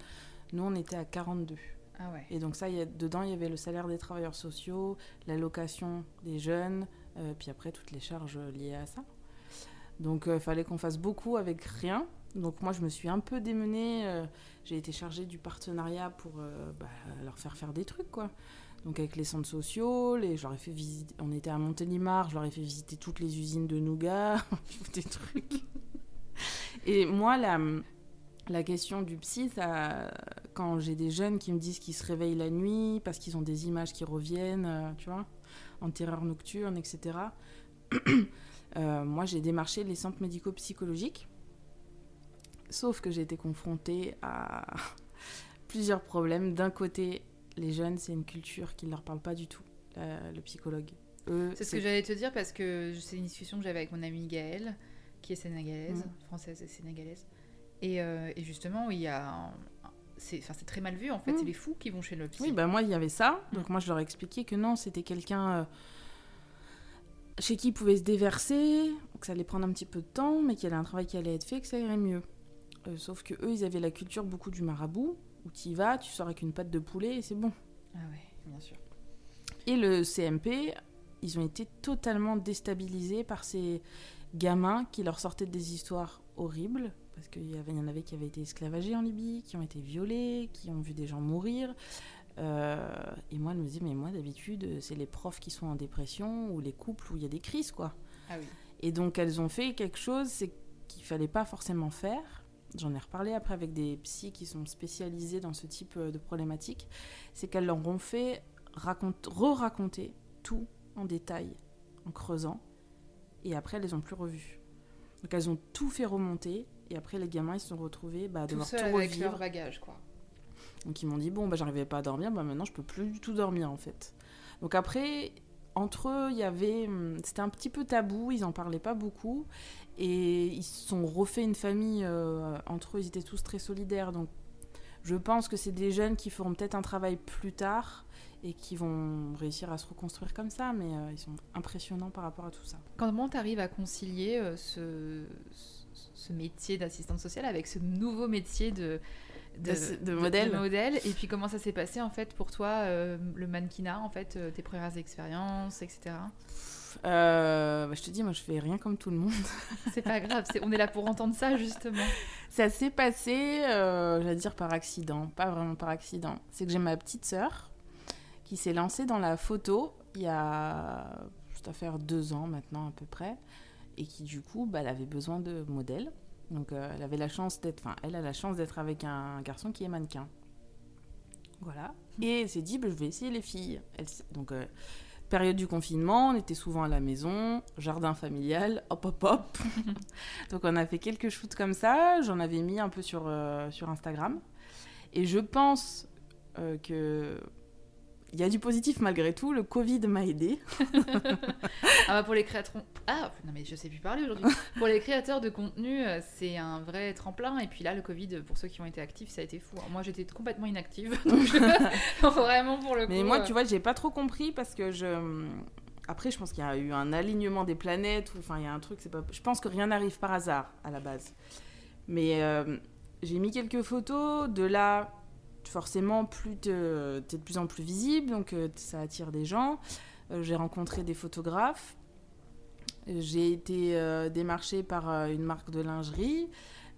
Nous, on était à 42. Ah Et donc ça, dedans, il y avait le salaire des travailleurs sociaux, l'allocation des jeunes, euh, puis après toutes les charges liées à ça. Donc il euh, fallait qu'on fasse beaucoup avec rien. Donc moi, je me suis un peu démenée. Euh, j'ai été chargée du partenariat pour bah, leur faire faire des trucs, quoi. Donc avec les centres sociaux, les, fait visiter, on était à Montélimar, je leur ai fait visiter toutes les usines de nougat, des trucs. Et moi, la, la question du psy, ça, quand j'ai des jeunes qui me disent qu'ils se réveillent la nuit parce qu'ils ont des images qui reviennent, euh, tu vois, en terreur nocturne, etc. Euh, moi, j'ai démarché les centres médico-psychologiques. Sauf que j'ai été confrontée à plusieurs problèmes. D'un côté, les jeunes, c'est une culture qui ne leur parle pas du tout, le psychologue. C'est ce que j'allais te dire parce que c'est une discussion que j'avais avec mon amie Gaëlle, qui est sénégalaise, mm. française et sénégalaise. Euh, et, justement, il y a. C'est très mal vu en fait, mm. c'est les fous qui vont chez le psy. Oui, bah moi il y avait ça. Mm. Donc moi je leur ai expliqué que non, c'était quelqu'un euh, chez qui il pouvait se déverser, que ça allait prendre un petit peu de temps, mais qu'il y avait un travail qui allait être fait, que ça irait mieux. Euh, sauf que eux, ils avaient la culture beaucoup du marabout, où tu y vas, tu sors avec une patte de poulet et c'est bon. Ah ouais, bien sûr. Et le CMP, ils ont été totalement déstabilisés par ces gamins qui leur sortaient des histoires horribles parce qu'il y, avait, y en avait qui avaient été esclavagés en Libye, qui ont été violés, qui ont vu des gens mourir. Euh, et moi, elle me dit, mais moi, d'habitude, c'est les profs qui sont en dépression ou les couples où il y a des crises, quoi. Ah oui. Et donc, elles ont fait quelque chose qu'il fallait pas forcément faire. J'en ai reparlé après avec des psys qui sont spécialisés dans ce type euh, de problématique. C'est qu'elles leur ont fait re-raconter tout en détail, en creusant. Et après, elles les ont plus revues. Donc, elles ont tout fait remonter. Et après, les gamins, ils se sont retrouvés bah, à devoir tout, tout avec leur bagage, quoi. Donc ils m'ont dit bon bah j'arrivais pas à dormir, bah maintenant je peux plus du tout dormir en fait. Donc après entre eux il y avait hum, c'était un petit peu tabou, ils en parlaient pas beaucoup. Et ils se sont refait une famille euh, entre eux, ils étaient tous très solidaires. Donc je pense que c'est des jeunes qui feront peut-être un travail plus tard et qui vont réussir à se reconstruire comme ça, mais euh, ils sont impressionnants par rapport à tout ça. Comment tu arrives à concilier euh, ce, ce métier d'assistante sociale avec ce nouveau métier de, de, modèle. modèle. Et puis comment ça s'est passé en fait pour toi, euh, le mannequinat, en fait, euh, tes premières expériences, etc. Euh, bah, je te dis, moi je fais rien comme tout le monde. c'est pas grave, on est là pour entendre ça justement. Ça s'est passé, j'allais dire par accident, pas vraiment par accident. C'est que j'ai ma petite sœur qui s'est lancée dans la photo il y a, ça faire deux ans maintenant à peu près, et qui du coup, bah, elle avait besoin de modèles. Donc euh, elle avait la chance d'être, enfin elle a la chance d'être avec un garçon qui est mannequin. Voilà. Mmh. Et elle s'est dit, bah, je vais essayer les filles. donc euh, période du confinement, on était souvent à la maison, jardin familial, hop hop hop. donc on a fait quelques shoots comme ça. J'en avais mis un peu sur euh, sur Instagram. Et je pense que il y a du positif malgré tout. Le Covid m'a aidé. ah bah pour les créateurs. Ah non mais je sais plus parler aujourd'hui. pour les créateurs de contenu, euh, c'est un vrai tremplin. Et puis là, le Covid, pour ceux qui ont été actifs, ça a été fou. moi, j'étais complètement inactive. vraiment pour le coup. Mais moi, euh. tu vois, j'ai pas trop compris parce que je. Après, je pense qu'il y a eu un alignement des planètes. Enfin, il y a un truc. C'est pas. Je pense que rien n'arrive par hasard à la base. Mais euh, j'ai mis quelques photos. De là, forcément, plus tu es de plus en plus visible, donc euh, ça attire des gens. Euh, j'ai rencontré des photographes. J'ai été euh, démarchée par une marque de lingerie.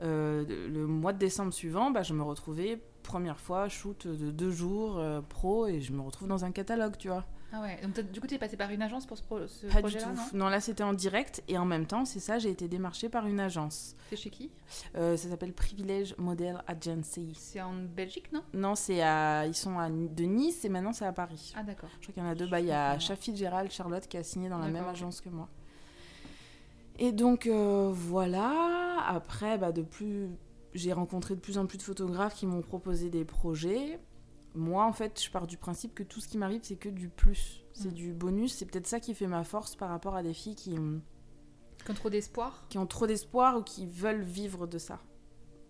le mois de décembre suivant, bah, je me retrouvais, première fois, shoot de deux jours pro, et je me retrouve dans un catalogue, tu vois. Ah ouais, donc du coup, tu es passé par une agence pour ce, projet-là Pas du tout. Non, là, c'était en direct. Et en même temps, c'est ça, j'ai été démarchée par une agence. C'est chez qui? Euh, Ça s'appelle Privilege Model Agency. C'est en Belgique, non? Non, c'est à... ils sont à... de Nice et maintenant, c'est à Paris. Ah, d'accord. Je crois qu'il y en a deux. Bah, il y a Shafi Gérald, Charlotte, qui a signé dans la même agence que moi. Et donc, euh, voilà. Après, bah, de plus... j'ai rencontré de plus en plus de photographes qui m'ont proposé des projets moi, en fait, je pars du principe que tout ce qui m'arrive, c'est que du plus. C'est mm. du bonus. C'est peut-être ça qui fait ma force par rapport à des filles qui. Qui ont trop d'espoir Qui ont trop d'espoir ou qui veulent vivre de ça.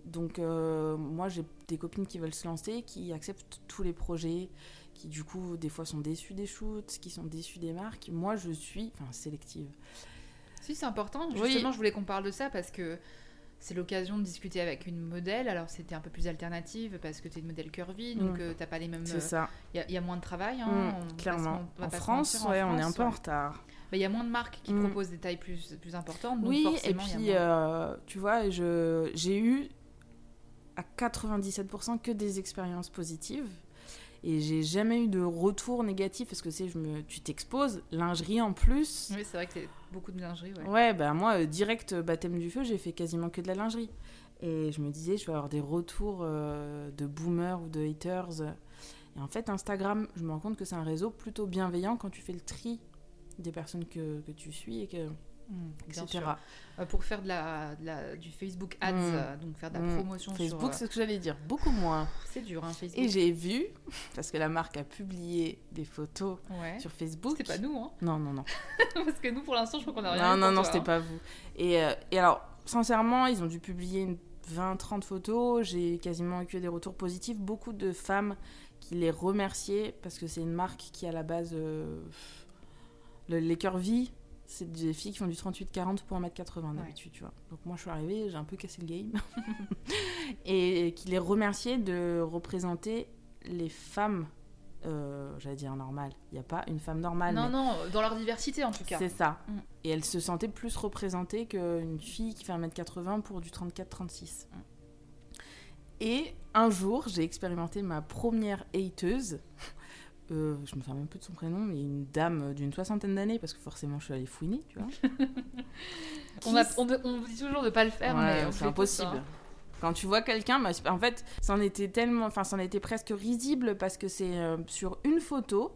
Donc, euh, moi, j'ai des copines qui veulent se lancer, qui acceptent tous les projets, qui, du coup, des fois sont déçues des shoots, qui sont déçues des marques. Moi, je suis. Enfin, sélective. Si, c'est important. Justement, je voulais qu'on parle de ça parce que c'est l'occasion de discuter avec une modèle. Alors, c'était un peu plus alternative parce que tu es une modèle curvy, donc mm. euh, tu n'as pas les mêmes. C'est euh, ça. Il y, a moins de travail. Hein, mm, clairement. en, France, ouais, on est un peu en retard. Il y a moins de marques qui mm. proposent des tailles plus, plus importantes. oui, et puis, euh, tu vois, j'ai eu à 97% que des expériences positives. Et j'ai jamais eu de retour négatif parce que je me, tu t'exposes, lingerie en plus. Oui, c'est vrai que c'est beaucoup de lingerie. Ouais, ouais bah moi, euh, direct euh, baptême du feu, j'ai fait quasiment que de la lingerie. Et je me disais, je vais avoir des retours euh, de boomers ou de haters. Et en fait, Instagram, je me rends compte que c'est un réseau plutôt bienveillant quand tu fais le tri des personnes que, que tu suis et que etc. Euh, pour faire de la, du Facebook Ads, mmh. euh, donc faire de la mmh. promotion Facebook, sur... c'est ce que j'allais dire, beaucoup moins. C'est dur, hein, Facebook. Et j'ai vu, parce que la marque a publié des photos sur Facebook. C'était pas nous, hein Non, non, non. parce que nous, pour l'instant, je crois qu'on a rien Non, non, non, c'était hein. pas vous. Et, euh, et alors, sincèrement, ils ont dû publier une 20-30 photos. J'ai quasiment eu que des retours positifs. Beaucoup de femmes qui les remerciaient parce que c'est une marque qui, à la base, les cœurs vie c'est des filles qui font du 38-40 pour 1m80 d'habitude, tu vois. Donc moi, je suis arrivée, j'ai un peu cassé le game. et qui les remerciait de représenter les femmes euh, j'allais dire normale. Il n'y a pas une femme normale. Non, non, dans leur diversité en tout cas. C'est ça. Mm. Et elle se sentait plus représentée qu'une fille qui fait 1m80 pour du 34-36. Mm. Et un jour, j'ai expérimenté ma première hateuse. Euh, je me souviens même plus de son prénom, mais une dame d'une soixantaine d'années, parce que forcément je suis allée fouiner, tu vois. on, on, dit toujours de ne pas le faire, mais c'est impossible. Quand tu vois quelqu'un, bah, en fait, c'en était tellement, enfin, c'en était presque risible parce que c'est euh, sur une photo,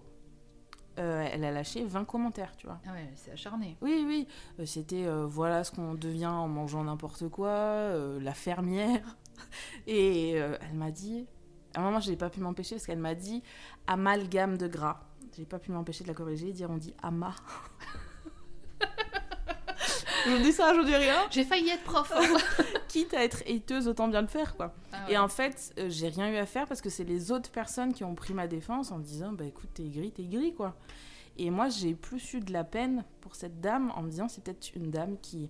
euh, elle a lâché 20 commentaires, tu vois. Ah ouais, c'est acharné. Oui, oui. C'était voilà ce qu'on devient en mangeant n'importe quoi, la fermière. Et elle m'a dit, à un moment, je n'ai pas pu m'empêcher parce qu'elle m'a dit amalgame de gras. J'ai pas pu m'empêcher de la corriger et dire on dit ama. je dis ça, je dis rien. J'ai failli être prof. Quitte à être hateuse, autant bien le faire, quoi. Ah et en fait, euh, j'ai rien eu à faire parce que c'est les autres personnes qui ont pris ma défense en me disant bah écoute, t'es gris, t'es gris, quoi. Et moi, j'ai plus eu de la peine pour cette dame en me disant c'est peut-être une dame qui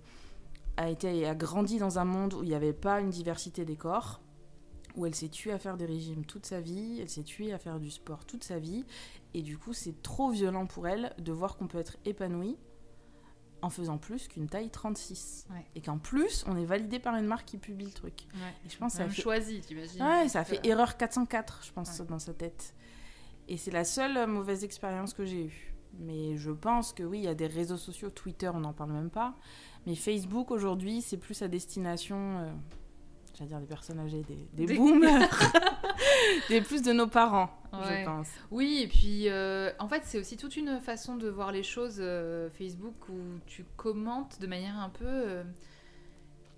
a été a grandi dans un monde où il n'y avait pas une diversité des corps où elle s'est tuée à faire des régimes toute sa vie, elle s'est tuée à faire du sport toute sa vie, et du coup c'est trop violent pour elle de voir qu'on peut être épanoui en faisant plus qu'une taille 36. Et qu'en plus, on est validé par une marque qui publie le truc. Et je pense ça fait... choisi, t'imagines Ouais, ça a fait erreur 404, je pense, dans sa tête. Et c'est la seule euh, mauvaise expérience que j'ai eue. Mais je pense que oui, il y a des réseaux sociaux, Twitter, on n'en parle même pas. Mais Facebook, aujourd'hui, c'est plus à destination... Euh, j'allais dire des personnes âgées, des, des, boomers, des plus de nos parents, je pense. Oui, et puis euh, en fait, c'est aussi toute une façon de voir les choses euh, Facebook où tu commentes de manière un peu. Euh,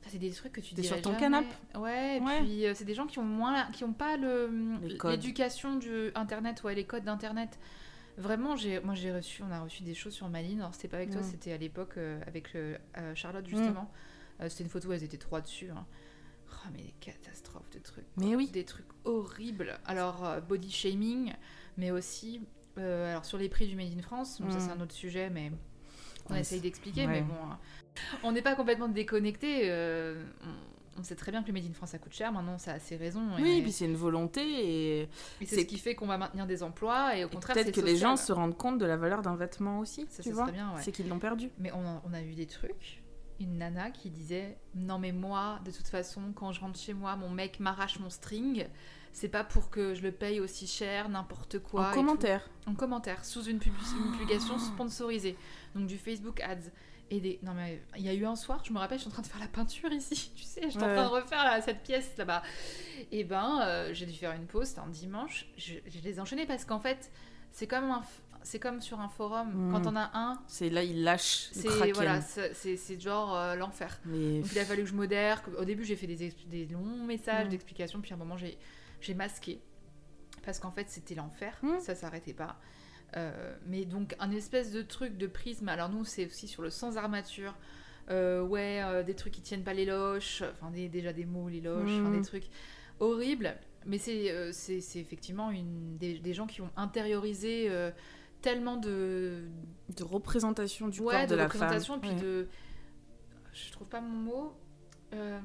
c'est des trucs que tu dis sur ton canapé. Ouais, et puis c'est des gens qui ont moins, qui ont pas l'éducation du internet, ouais, les codes d'internet. Vraiment, j'ai, moi j'ai reçu, on a reçu des choses sur Maline. Alors c'était pas avec toi, c'était à l'époque avec Charlotte justement. c'était une photo où elles étaient trois dessus. Hein. Oh, mais des catastrophes de trucs. Mais oui. Des trucs horribles. Alors, euh, body shaming, mais aussi euh, alors sur les prix du Made in France. Ça, c'est mm. un autre sujet, mais on essaye d'expliquer. Mais bon, hein. on n'est pas complètement déconnecté. Euh, on, sait très bien que le Made in France, ça coûte cher. Maintenant, ça a ses raisons. Oui, et puis c'est une volonté. Et, c'est ce qui fait qu'on va maintenir des emplois. Et au contraire, peut-être que les gens se rendent compte de la valeur d'un vêtement aussi. Ça, tu vois bien. C'est qu'ils l'ont perdu. Mais on on a vu des trucs une nana qui disait Non, mais moi, de toute façon, quand je rentre chez moi, mon mec m'arrache mon string. C'est pas pour que je le paye aussi cher, n'importe quoi. En commentaire. En commentaire, sous une, publication sponsorisée. Donc du Facebook Ads. Et des... Non, mais il y a eu un soir, je me rappelle, je suis en train de faire la peinture ici. Tu sais, je suis en train de refaire cette pièce là-bas. Et ben, euh, j'ai dû faire une pause, c'était un dimanche. Je, je les ai enchaînés parce qu'en fait, c'est comme un, c'est comme sur un forum. Hmm. Quand on a un. C'est là, il lâche. C'est voilà, c'est genre euh, l'enfer. Donc il a fallu que je modère. Au début, j'ai fait des, des, longs messages hmm. d'explication, puis à un moment, j'ai masqué. Parce qu'en fait, c'était l'enfer. Hmm. Ça s'arrêtait pas. Euh, mais donc, un espèce de truc de prisme. Alors, nous, c'est aussi sur le sans armature. Euh, ouais, des trucs qui tiennent pas les loches. Enfin, déjà des mots, les loches. Des trucs horribles. Mais c'est effectivement une, des, gens qui ont intériorisé tellement de de représentation du corps de, la représentation, puis de je trouve pas mon mot euh,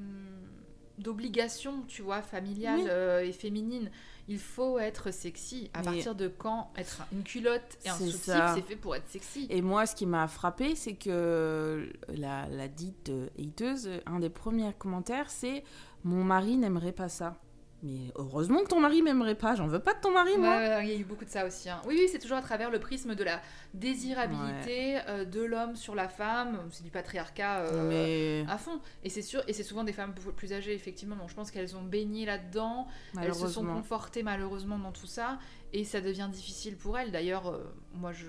d'obligation, tu vois, familiale euh, et féminine. Il faut être sexy. À partir de quand être une culotte et un soutif, c'est fait pour être sexy. Et moi, ce qui m'a frappé, c'est que la, la dite hateuse, un des premiers commentaires, c'est mon mari n'aimerait pas ça. Mais heureusement que ton mari m'aimerait pas, j'en veux pas de ton mari, moi. il y a eu beaucoup de ça aussi. Hein. Oui, oui, c'est toujours à travers le prisme de la désirabilité euh, de l'homme sur la femme. C'est du patriarcat euh, à fond. Et c'est sûr, et c'est souvent des femmes plus âgées, effectivement. Donc je pense qu'elles ont baigné là-dedans. Elles se sont confortées malheureusement dans tout ça. Et ça devient difficile pour elles. D'ailleurs, euh, moi, je,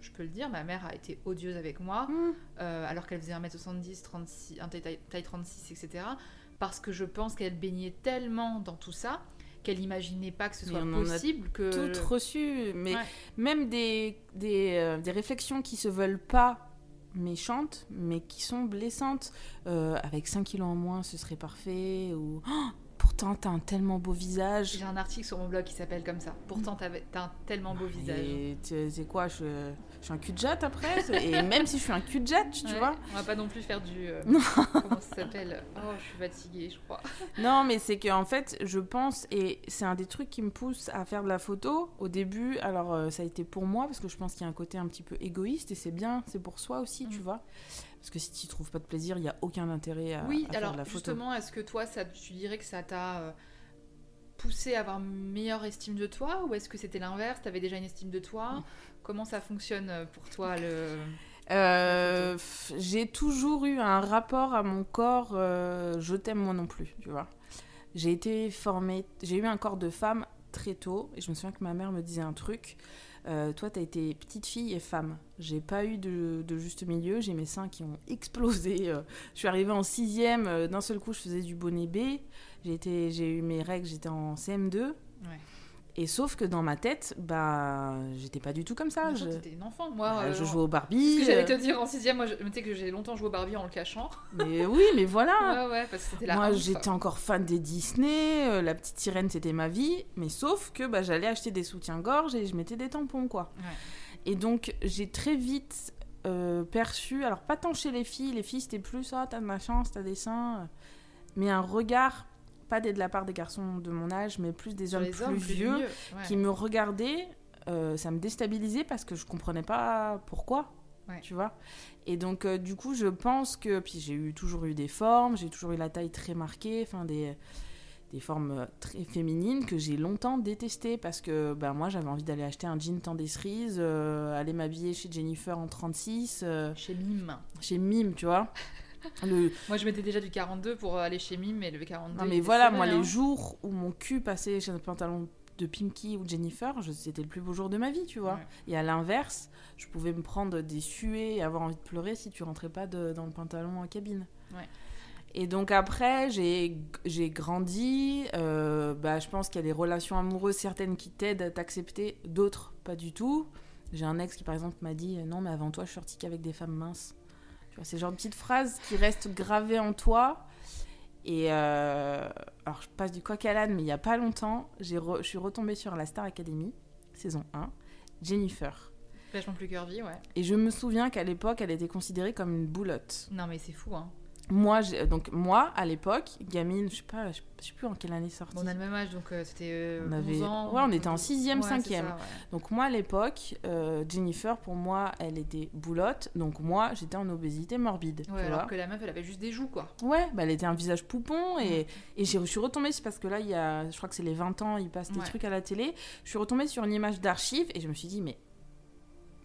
je, peux le dire, ma mère a été odieuse avec moi, mmh. alors qu'elle faisait 1m70, 36, taille 36, etc parce que je pense qu'elle baignait tellement dans tout ça qu'elle n'imaginait pas que ce soit possible que tout reçu mais même des des, euh, des, réflexions qui se veulent pas méchantes mais qui sont blessantes. Euh, avec 5 kilos en moins ce serait parfait ou oh, pourtant t'as un tellement beau visage. J'ai un article sur mon blog qui s'appelle comme ça. Pourtant t'as un tellement beau visage. Et c'est quoi je, je, suis un cul de jatte après Et même si je suis un cul de jatte, tu vois. On va pas non plus faire du. Euh, comment ça s'appelle Oh, je suis fatiguée, je crois. non, mais c'est qu'en fait, je pense, et c'est un des trucs qui me pousse à faire de la photo. Au début, alors euh, ça a été pour moi, parce que je pense qu'il y a un côté un petit peu égoïste, et c'est bien, c'est pour soi aussi, tu mm. vois. Parce que si tu trouves pas de plaisir, il n'y a aucun intérêt à, oui, faire de la photo. justement, est-ce que toi, ça, tu dirais que ça t'a euh, poussé à avoir une meilleure estime de toi ou est-ce que c'était l'inverse? Tu avais déjà une estime de toi? Comment ça fonctionne euh, pour toi le... Euh, j'ai toujours eu un rapport à mon corps, je t'aime moi non plus, tu vois. J'ai été formée, j'ai eu un corps de femme très tôt, et je me souviens que ma mère me disait un truc, euh, toi, tu as été petite fille et femme. J'ai pas eu de, juste milieu. J'ai mes seins qui ont explosé. Euh. je suis arrivée en sixième. Euh, d'un seul coup, je faisais du bonnet B. J'ai eu mes règles, j'étais en CM2. Ouais. Et sauf que dans ma tête, bah, j'étais pas du tout comme ça. J'étais une enfant, moi. Bah, je jouais au Barbie. Ce que j'allais te dire en sixième, moi, je tu sais que j'ai longtemps joué au Barbie en le cachant. Mais oui, mais voilà. ouais, ouais, parce que c'était la Moi, j'étais encore fan des Disney. Euh, la petite sirène, c'était ma vie. Mais sauf que bah, j'allais acheter des soutiens-gorge et je mettais des tampons, quoi. Et donc, j'ai très vite euh, perçu, alors pas tant chez les filles, les filles c'était plus, ah, t'as de la chance, t'as des seins, mais un regard pas de la part des garçons de mon âge, mais plus des hommes plus, vieux, qui me regardaient. Euh, ça me déstabilisait parce que je comprenais pas pourquoi. Tu vois Et donc, euh, du coup, je pense que. Puis j'ai eu, toujours eu des formes, j'ai toujours eu la taille très marquée, enfin, des, des formes euh, très féminines que j'ai longtemps détestées parce que ben, moi, j'avais envie d'aller acheter un jean tant cerises, aller m'habiller chez Jennifer en 36. chez Mime. Chez Mime, tu vois Moi, je mettais déjà du 42 pour aller chez Mime, mais le 42. Non, mais voilà, moi, les hein. jours où mon cul passait chez un pantalon de Pimki ou Jennifer, c'était le plus beau jour de ma vie, tu vois. Et à l'inverse, je pouvais me prendre des suées et avoir envie de pleurer si tu rentrais pas dans le pantalon en cabine. Ouais. Et donc après, j'ai grandi. Euh, bah, je pense qu'il y a des relations amoureuses certaines qui t'aident à t'accepter, d'autres pas du tout. J'ai un ex qui par exemple m'a dit non mais avant toi je suis sortie qu'avec des femmes minces. C'est genre de petites phrases qui restent gravées en toi. Et euh, alors, je passe du coq à l'âne, mais il n'y a pas longtemps, je suis retombée sur la Star Academy, saison 1, Jennifer. Vachement plus curvy, ouais. Et je me souviens qu'à l'époque, elle était considérée comme une boulotte. Non, mais c'est fou, hein. Moi, donc moi, à l'époque, gamine, je sais pas, je sais plus en quelle année sortie. on a le même âge, donc euh, c'était euh, on avait... ans. Ouais, on était en 6e, 5e. Donc moi, à l'époque, euh, Jennifer, pour moi, elle était boulotte. Donc moi, j'étais en obésité morbide. Ouais, alors que la meuf, elle avait juste des joues, quoi. Ouais, bah, elle était un visage poupon. Et, et je suis retombée, c'est parce que là, il y a, je crois que c'est les 20 ans, il passe des trucs à la télé. Je suis retombée sur une image d'archive et je me suis dit, mais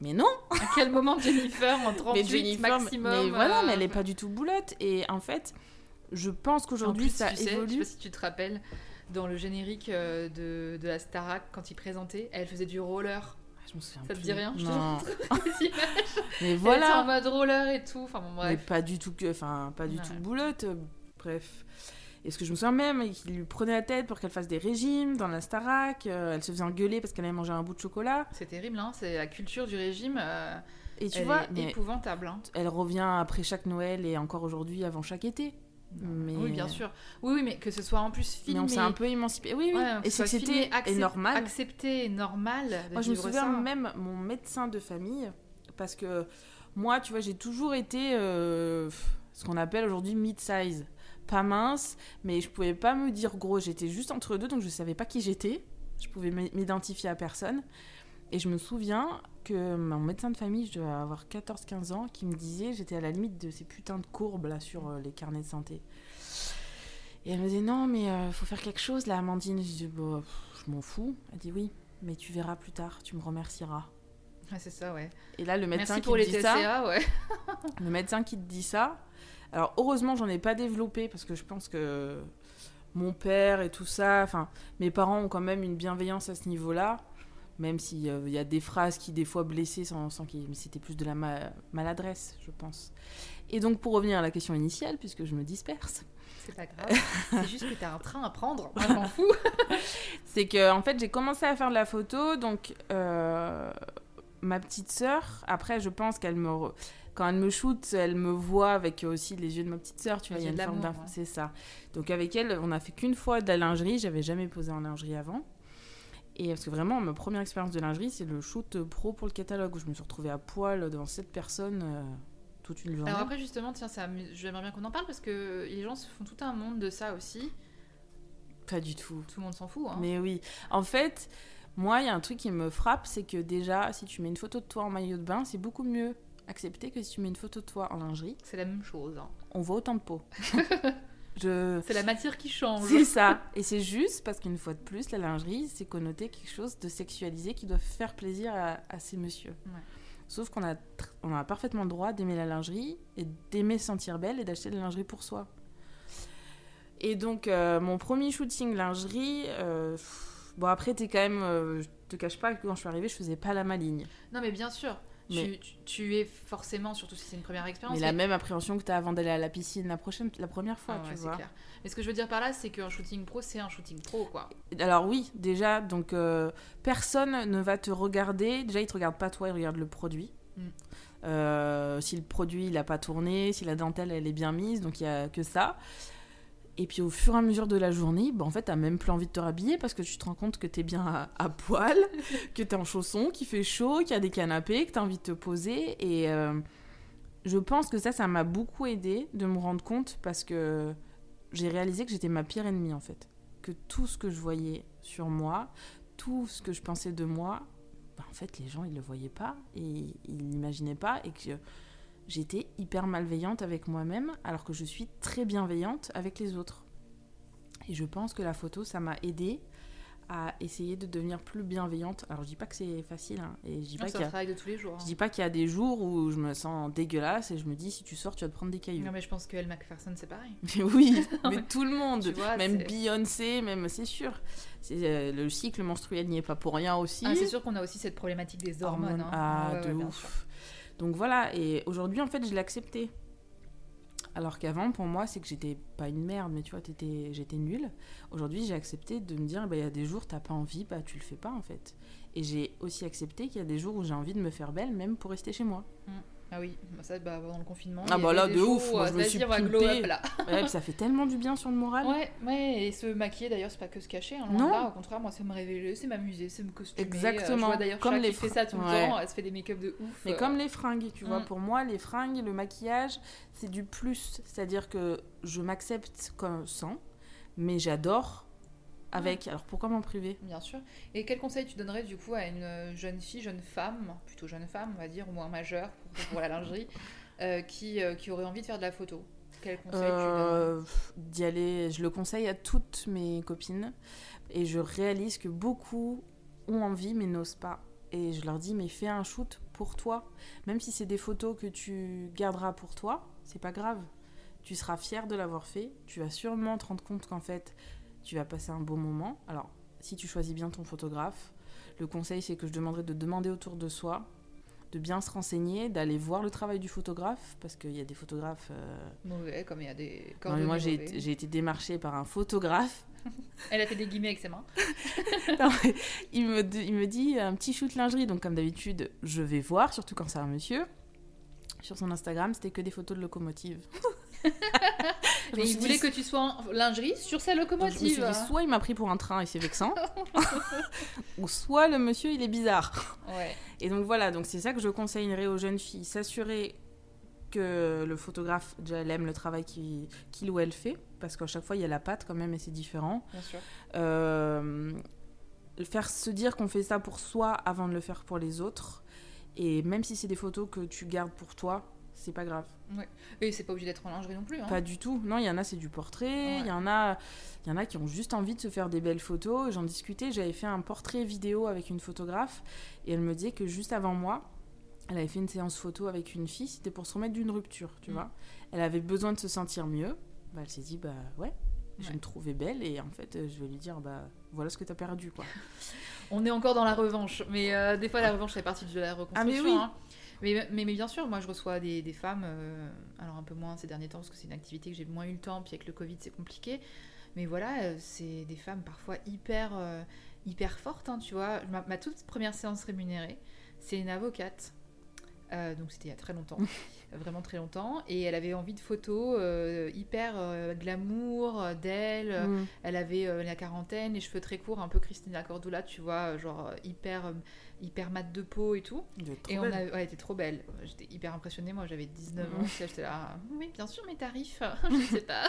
mais non À quel moment Jennifer en 38 maximum Mais voilà, mais elle est pas du tout boulotte. Et en fait, je pense qu'aujourd'hui ça tu évolue. Sais, je sais pas si tu te rappelles, dans le générique euh, de, de la Starac, quand il présentait, elle faisait du roller. Ah, je me souviens ça te dit rien non. Je te Mais voilà. Elle en mode roller et tout. Enfin bon, bref. Mais pas du tout que, enfin pas du tout boulotte. Bref. Et ce que je me souviens même, qu'il lui prenait la tête pour qu'elle fasse des régimes dans la Starac. Euh, elle se faisait engueuler parce qu'elle avait mangé un bout de chocolat. C'est terrible, hein c'est la culture du régime. Euh, et tu vois, est épouvantable. Hein. Elle revient après chaque Noël et encore aujourd'hui avant chaque été. Mais... Oui, bien sûr. Oui, oui, mais que ce soit en plus filmé. Mais on s'est un peu émancipé. Oui, oui. et c'est c'était normal. Accepté et normal. Moi, je me souviens même mon médecin de famille, parce que moi, tu vois, j'ai toujours été euh, ce qu'on appelle aujourd'hui mid-size pas mince, mais je pouvais pas me dire gros. J'étais juste entre deux, donc je savais pas qui j'étais. Je pouvais m'identifier à personne. Et je me souviens que mon médecin de famille, je devais avoir 14-15 ans, qui me disait, j'étais à la limite de ces putains de courbes là sur euh, les carnets de santé. Et elle me disait non, mais il euh, faut faire quelque chose là, Amandine. Je dis bah, je m'en fous. Elle dit oui, mais tu verras plus tard, tu me remercieras. Ah, c'est ça, ouais. Et là, le médecin Merci qui pour les dit ça, ouais. le médecin qui te dit ça, alors heureusement, j'en ai pas développé parce que je pense que mon père et tout ça, enfin, mes parents ont quand même une bienveillance à ce niveau-là, même s'il euh, y a des phrases qui des fois blessaient sans, sans mais c'était plus de la maladresse, je pense. Et donc pour revenir à la question initiale, puisque je me disperse. C'est pas grave, c'est juste que tu as un train à prendre, moi m'en fous. c'est que en fait j'ai commencé à faire de la photo, donc euh, ma petite sœur, après je pense qu'elle me quand elle me shoot, elle me voit avec aussi les yeux de ma petite sœur, tu vois, il y a une forme d'info, c'est ça. Donc avec elle, on a fait qu'une fois de la lingerie, j'avais jamais posé en lingerie avant. Et parce que vraiment, ma première expérience de lingerie, c'est le shoot pro pour le catalogue où je me suis retrouvée à poil devant cette personne euh, toute une journée. Alors après, justement, tiens, ça, j'aimerais bien qu'on en parle parce que les gens se font tout un monde de ça aussi. Pas du tout. Tout le monde s'en fout. Hein. Mais oui. En fait, moi, il y a un truc qui me frappe, c'est que déjà, si tu mets une photo de toi en maillot de bain, c'est beaucoup mieux accepté que si tu mets une photo de toi en lingerie. C'est la même chose. Hein. On voit autant de peau. C'est la matière qui change. C'est ça. Et c'est juste parce qu'une fois de plus, la lingerie, c'est connoté quelque chose de sexualisé qui doit faire plaisir à, ces messieurs. Sauf qu'on a, on a parfaitement le droit d'aimer la lingerie et d'aimer se sentir belle et d'acheter de la lingerie pour soi. Et donc, euh, mon premier shooting lingerie, euh, bon, après, t'es quand même. Euh, je te cache pas que quand je suis arrivée, je faisais pas la maligne. Non, mais bien sûr. Tu, es forcément, surtout si c'est une première expérience. Mais, la même appréhension que tu as avant d'aller à la piscine la, prochaine, la première fois, ah tu vois. Clair. Mais ce que je veux dire par là, c'est qu'un shooting pro, c'est un shooting pro, quoi. Alors oui, déjà, donc euh, personne ne va te regarder. Déjà, ils te regardent pas toi, ils regardent le produit. Mm. Euh, si le produit il n'a pas tourné, si la dentelle elle est bien mise, donc il y a que ça. Et puis au fur et à mesure de la journée, bah, en fait, t'as même plus envie de te rhabiller parce que tu te rends compte que t'es bien à, poil, que t'es en chaussons, qu'il fait chaud, qu'il y a des canapés, que t'as envie de te poser. Et euh, je pense que ça, ça m'a beaucoup aidé de me rendre compte parce que j'ai réalisé que j'étais ma pire ennemie en fait. Que tout ce que je voyais sur moi, tout ce que je pensais de moi, bah, en fait, les gens, ils le voyaient pas et ils n'imaginaient pas et que j'étais hyper malveillante avec moi-même alors que je suis très bienveillante avec les autres. Et je pense que la photo, ça m'a aidé à essayer de devenir plus bienveillante. Alors je dis pas que c'est facile, hein, et je dis pas qu'il y a... de tous les jours. Je hein. dis pas qu'il y a des jours où je me sens dégueulasse et je me dis si tu sors tu vas te prendre des cailloux. Non mais je pense que Elle Macpherson c'est pareil. Mais oui, mais tout le monde, même Beyoncé, même c'est sûr. C'est euh, le cycle menstruel n'y est pas pour rien aussi. Ah, c'est sûr qu'on a aussi cette problématique des hormones. Hein. Ah de ouf. Donc voilà, et aujourd'hui, en fait, je l'ai accepté. Alors qu'avant, pour moi, c'est que j'étais pas une merde, mais tu vois, j'étais nulle. Aujourd'hui, j'ai accepté de me dire, bah, il y a des jours, t'as pas envie, bah, tu le fais pas, en fait. Et j'ai aussi accepté qu'il y a des jours où j'ai envie de me faire belle, même pour rester chez moi. Mmh. Ah oui, bah, ça, bah, dans le confinement. Ah bah là, de ouf, moi, je me suis up, là. ouais, ça fait tellement du bien sur le moral. Ouais, ouais, et se maquiller d'ailleurs, c'est pas que se cacher. Hein, non. Là, au contraire, moi, c'est me révéler, c'est m'amuser, c'est me costumer. Euh, Exactement. vois d'ailleurs comme les fait ça tout le temps, elle se fait des make-up de ouf. Mais comme les fringues, tu vois, mm. pour moi, les fringues, le maquillage, c'est du plus. C'est-à-dire que je m'accepte comme sans, mais j'adore avec. Alors pourquoi m'en priver? Bien sûr. Et quel conseil tu donnerais du coup à une jeune fille, jeune femme, plutôt jeune femme, on va dire, ou moins majeure pour, la lingerie, euh, qui, euh, qui aurait envie de faire de la photo? Quel conseil tu euh, D'y aller. Je le conseille à toutes mes copines. Et je réalise que beaucoup ont envie mais n'osent pas. Et je leur dis, mais fais un shoot pour toi. Même si c'est des photos que tu garderas pour toi, c'est pas grave. Tu seras fier de l'avoir fait. Tu vas sûrement te rendre compte qu'en fait, tu vas passer un bon moment. Alors, si tu choisis bien ton photographe, le conseil c'est que je demanderais de demander autour de soi, de bien se renseigner, d'aller voir le travail du photographe, parce qu'il y a des photographes... Euh, mauvais, comme il y a des... Non, moi j'ai été, démarchée par un photographe. Elle a fait des guillemets avec ses mains. il, me, il me dit un petit shoot lingerie, donc comme d'habitude, je vais voir, surtout quand c'est un monsieur. Sur son Instagram, c'était que des photos de locomotives. Il voulait que tu sois en lingerie sur sa locomotive. soit il m'a pris pour un train et c'est vexant, ou soit le monsieur il est bizarre. Et donc voilà, donc c'est ça que je conseillerais aux jeunes filles, s'assurer que le photographe déjà elle aime le travail qu'il ou elle fait, parce qu'à chaque fois il y a la patte quand même et c'est différent. Bien sûr. Euh, faire se dire qu'on fait ça pour soi avant de le faire pour les autres. Et même si c'est des photos que tu gardes pour toi, c'est pas grave. Ouais. Et c'est pas obligé d'être en lingerie non plus. Hein. Pas du tout. Non, il y en a, c'est du portrait. Il y en a, y en a qui ont juste envie de se faire des belles photos. J'en discutais. J'avais fait un portrait vidéo avec une photographe et elle me disait que juste avant moi, elle avait fait une séance photo avec une fille. C'était pour se remettre d'une rupture, tu mm. vois. Elle avait besoin de se sentir mieux. Bah, elle s'est dit, bah ouais, je me trouvais belle et en fait, je vais lui dire, bah voilà ce que t'as perdu, quoi. On est encore dans la revanche, mais euh, des fois la revanche fait partie de la reconstruction. Ah mais oui. Hein. Mais, mais, bien sûr, moi je reçois des, des femmes, euh, alors un peu moins ces derniers temps parce que c'est une activité que j'ai moins eu le temps, puis avec le Covid c'est compliqué. Mais voilà, euh, c'est des femmes parfois hyper, euh, hyper fortes, hein, tu vois. Ma, toute première séance rémunérée, c'est une avocate. donc c'était il y a très longtemps. vraiment très longtemps. Et elle avait envie de photos hyper glamour d'elle. Mm. Elle avait la quarantaine, les cheveux très courts, un peu Christina Cordula, tu vois, genre hyper hyper mat de peau et tout. Et on a, ouais, elle était trop belle. J'étais hyper impressionnée. Moi, j'avais 19 ans. J'étais là, oui, bien sûr, mes tarifs. je sais pas.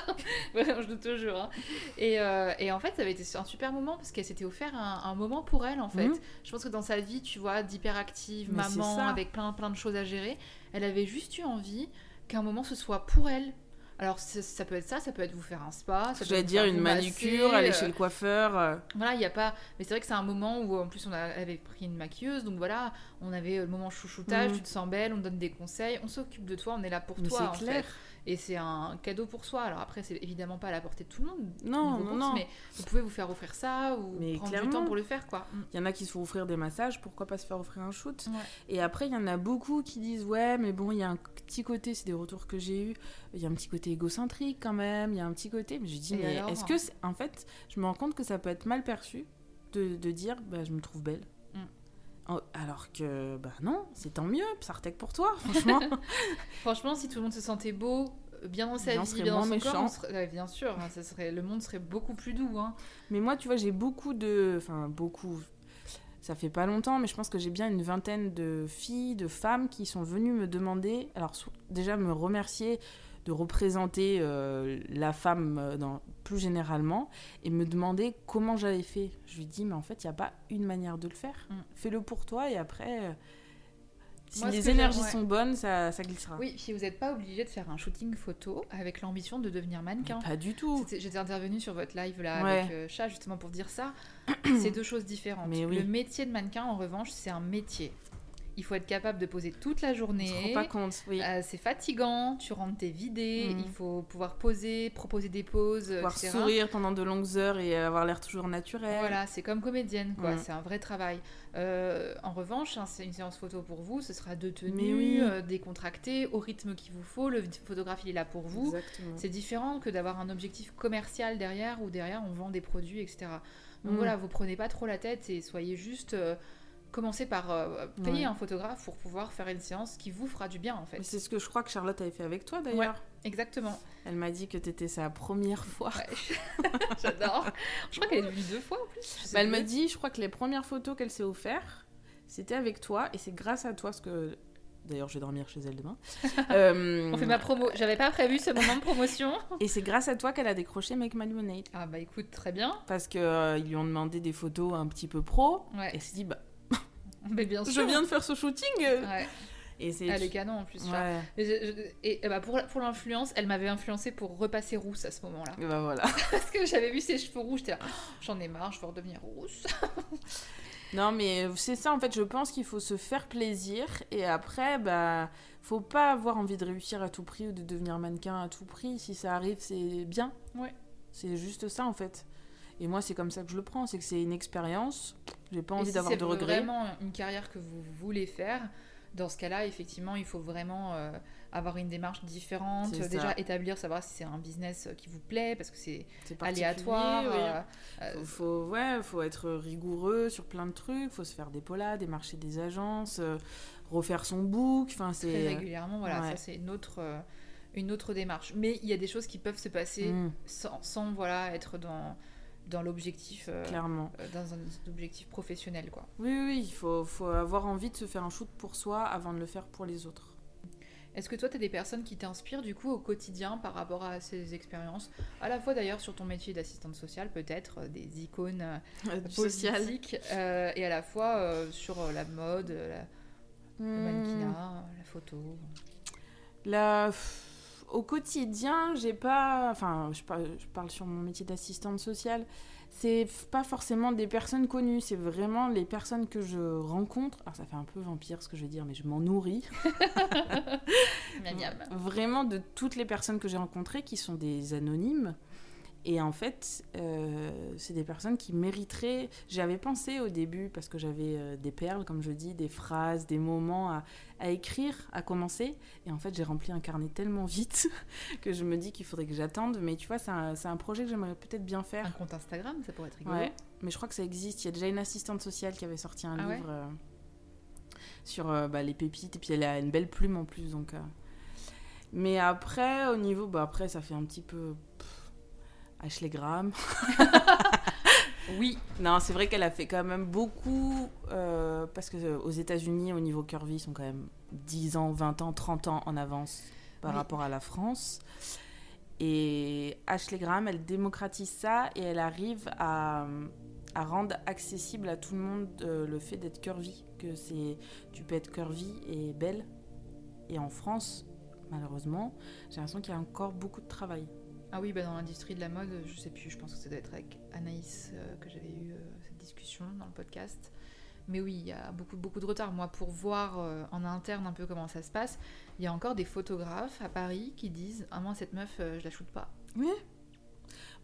je doute toujours. Hein. Et, euh, et, en fait, ça avait été un super moment parce qu'elle s'était offert un, moment pour elle, en fait. Mhm. Je pense que dans sa vie, tu vois, d'hyperactive, maman, avec plein, plein de choses à gérer, elle avait juste eu envie qu'un moment ce soit pour elle, alors ça, peut être ça, ça peut être vous faire un spa. Ça Je vais dire une manucure, aller chez le euh, coiffeur. Euh. Voilà, il n'y a pas. Mais c'est vrai que c'est un moment où en plus on avait pris une maquilleuse, donc voilà, on avait le moment chouchoutage, mhm. tu te sens belle, on donne des conseils, on s'occupe de toi, on est là pour toi. C'est clair. Et c'est un cadeau pour soi. Alors après, c'est évidemment pas à la portée de tout le monde. Non, non, non. Mais vous pouvez vous faire offrir ça ou prendre du temps pour le faire, quoi. Mm. Il y en a qui se font offrir des massages, pourquoi pas se faire offrir un shoot? Et après, il y en a beaucoup qui disent ouais, mais bon, il y a un petit côté, c'est des retours que j'ai eu. Il y a un petit côté égocentrique quand même. Il y a un petit côté. Mais je dis mais est-ce que, en fait, je me rends compte que ça peut être mal perçu de, de dire bah, je me trouve belle. Oh, alors que, bah non, c'est tant mieux, Sartek pour toi, franchement. franchement, si tout le monde se sentait beau, bien dans sa vie, bien dans son méchant. corps, bien sûr, hein, ça serait, le monde serait beaucoup plus doux. Hein. Mais moi, tu vois, j'ai beaucoup de... Enfin, beaucoup... Ça fait pas longtemps, mais je pense que j'ai bien une vingtaine de filles, de femmes qui sont venues me demander, alors déjà me remercier de représenter euh, la femme euh, dans, plus généralement et me demander comment j'avais fait. Je lui dis, mais en fait, il n'y a pas une manière de le faire. Mm. Fais-le pour toi et après, euh, si les énergies sont bonnes, ça, ça, glissera. Oui, puis vous n'êtes pas obligé de faire un shooting photo avec l'ambition de devenir mannequin. pas du tout. J'étais intervenue sur votre live là avec Chat justement pour dire ça. c'est deux choses différentes. Mais Le métier de mannequin, en revanche, c'est un métier. Il faut être capable de poser toute la journée. On se rend pas compte, oui. Euh, c'est fatigant, tu rentres tes vidé, mm. il faut pouvoir poser, proposer des poses, pouvoir sourire pendant de longues heures et avoir l'air toujours naturel. Voilà, c'est comme comédienne, quoi. Mm. C'est un vrai travail. Euh, en revanche, hein, c'est une séance photo pour vous, ce sera de tenue, oui. Euh, au rythme qu'il vous faut. Le photographe, il est là pour vous. C'est différent que d'avoir un objectif commercial derrière, où derrière, on vend des produits, etc. Donc mm. voilà, vous prenez pas trop la tête et soyez juste commencer par euh, payer un photographe pour pouvoir faire une séance qui vous fera du bien en fait. C'est ce que je crois que Charlotte avait fait avec toi d'ailleurs. exactement. Elle m'a dit que tu étais sa première fois. J'adore. je crois qu'elle est venue deux fois en plus. Bah, elle m'a dit, je crois que les premières photos qu'elle s'est offert, c'était avec toi et c'est grâce à toi ce que D'ailleurs, je vais dormir chez elle demain. Euh, On fait ma promo. J'avais pas prévu ce moment de promotion. Et c'est grâce à toi qu'elle a décroché Make My Lemonade. Ah bah écoute, très bien. Parce qu'ils euh, lui ont demandé des photos un petit peu pro. Et elle s'est dit, bah bien Je viens de faire ce shooting. Et c'est... Elle est canon en plus. Et, bah pour, pour l'influence, elle m'avait influencé pour repasser rousse à ce moment-là. Bah voilà. Parce que j'avais vu ses cheveux rouges, j'étais là, oh, j'en ai marre, je veux redevenir rousse. non, mais c'est ça en fait, je pense qu'il faut se faire plaisir et après, bah, faut pas avoir envie de réussir à tout prix ou de devenir mannequin à tout prix. Si ça arrive, c'est bien. Ouais. C'est juste ça en fait. Et moi, c'est comme ça que je le prends, c'est que c'est une expérience. J'ai pas envie d'avoir de regrets. C'est vraiment une carrière que vous voulez faire. Dans ce cas-là, effectivement, il faut vraiment euh, avoir une démarche différente. Déjà établir, savoir si c'est un business qui vous plaît, parce que c'est aléatoire. Euh, euh, faut, ouais, faut être rigoureux sur plein de trucs. Faut se faire des polas, démarcher des agences, refaire son book. Enfin, c'est très régulièrement. Voilà, ça c'est une autre une autre démarche. Mais il y a des choses qui peuvent se passer mm. sans, sans, voilà être dans dans l'objectif euh, clairement. euh, dans un objectif professionnel quoi. Oui oui il faut, faut, avoir envie de se faire un shoot pour soi avant de le faire pour les autres. Est-ce que toi, tu as des personnes qui t'inspirent du coup au quotidien par rapport à ces expériences? À la fois d'ailleurs sur ton métier d'assistante sociale, peut-être euh, des icônes sociales et à la fois sur la mode, la, le hmm. mannequinat, la photo. La au quotidien, j'ai pas. Enfin, je parle, je parle sur mon métier d'assistante sociale. C'est pas forcément des personnes connues, c'est vraiment les personnes que je rencontre. Alors, ça fait un peu vampire ce que je vais dire, mais je m'en nourris. vraiment de toutes les personnes que j'ai rencontrées qui sont des anonymes et en fait, euh, c'est des personnes qui mériteraient. J'avais pensé au début, parce que j'avais euh, des perles, comme je dis, des phrases, des moments à, écrire, à commencer. Et en fait, j'ai rempli un carnet tellement vite que je me dis qu'il faudrait que j'attende. Mais tu vois, c'est un, projet que j'aimerais peut-être bien faire. Un compte Instagram, ça pourrait être rigolo. Ouais, mais je crois que ça existe. Il y a déjà une assistante sociale qui avait sorti un ah livre euh, sur bah, les pépites. Et puis elle a une belle plume en plus, donc Mais après, au niveau. Bah, après, ça fait un petit peu. Ashley Graham. oui. Non, c'est vrai qu'elle a fait quand même beaucoup. Euh, parce que aux États-Unis, au niveau curvy, ils sont quand même 10 ans, 20 ans, 30 ans en avance par rapport à la France. Et Ashley Graham, elle démocratise ça et elle arrive à, à rendre accessible à tout le monde euh, le fait d'être curvy. Que c'est, tu peux être curvy et belle. Et en France, malheureusement, j'ai l'impression qu'il y a encore beaucoup de travail. Ah oui, bah dans l'industrie de la mode, je sais plus, je pense que ça doit être avec Anaïs euh, que j'avais eu euh, cette discussion dans le podcast. Mais oui, il y a beaucoup, beaucoup de retard. Moi, pour voir en interne un peu comment ça se passe, il y a encore des photographes à Paris qui disent Ah, moi, cette meuf, je la shoote pas. Oui,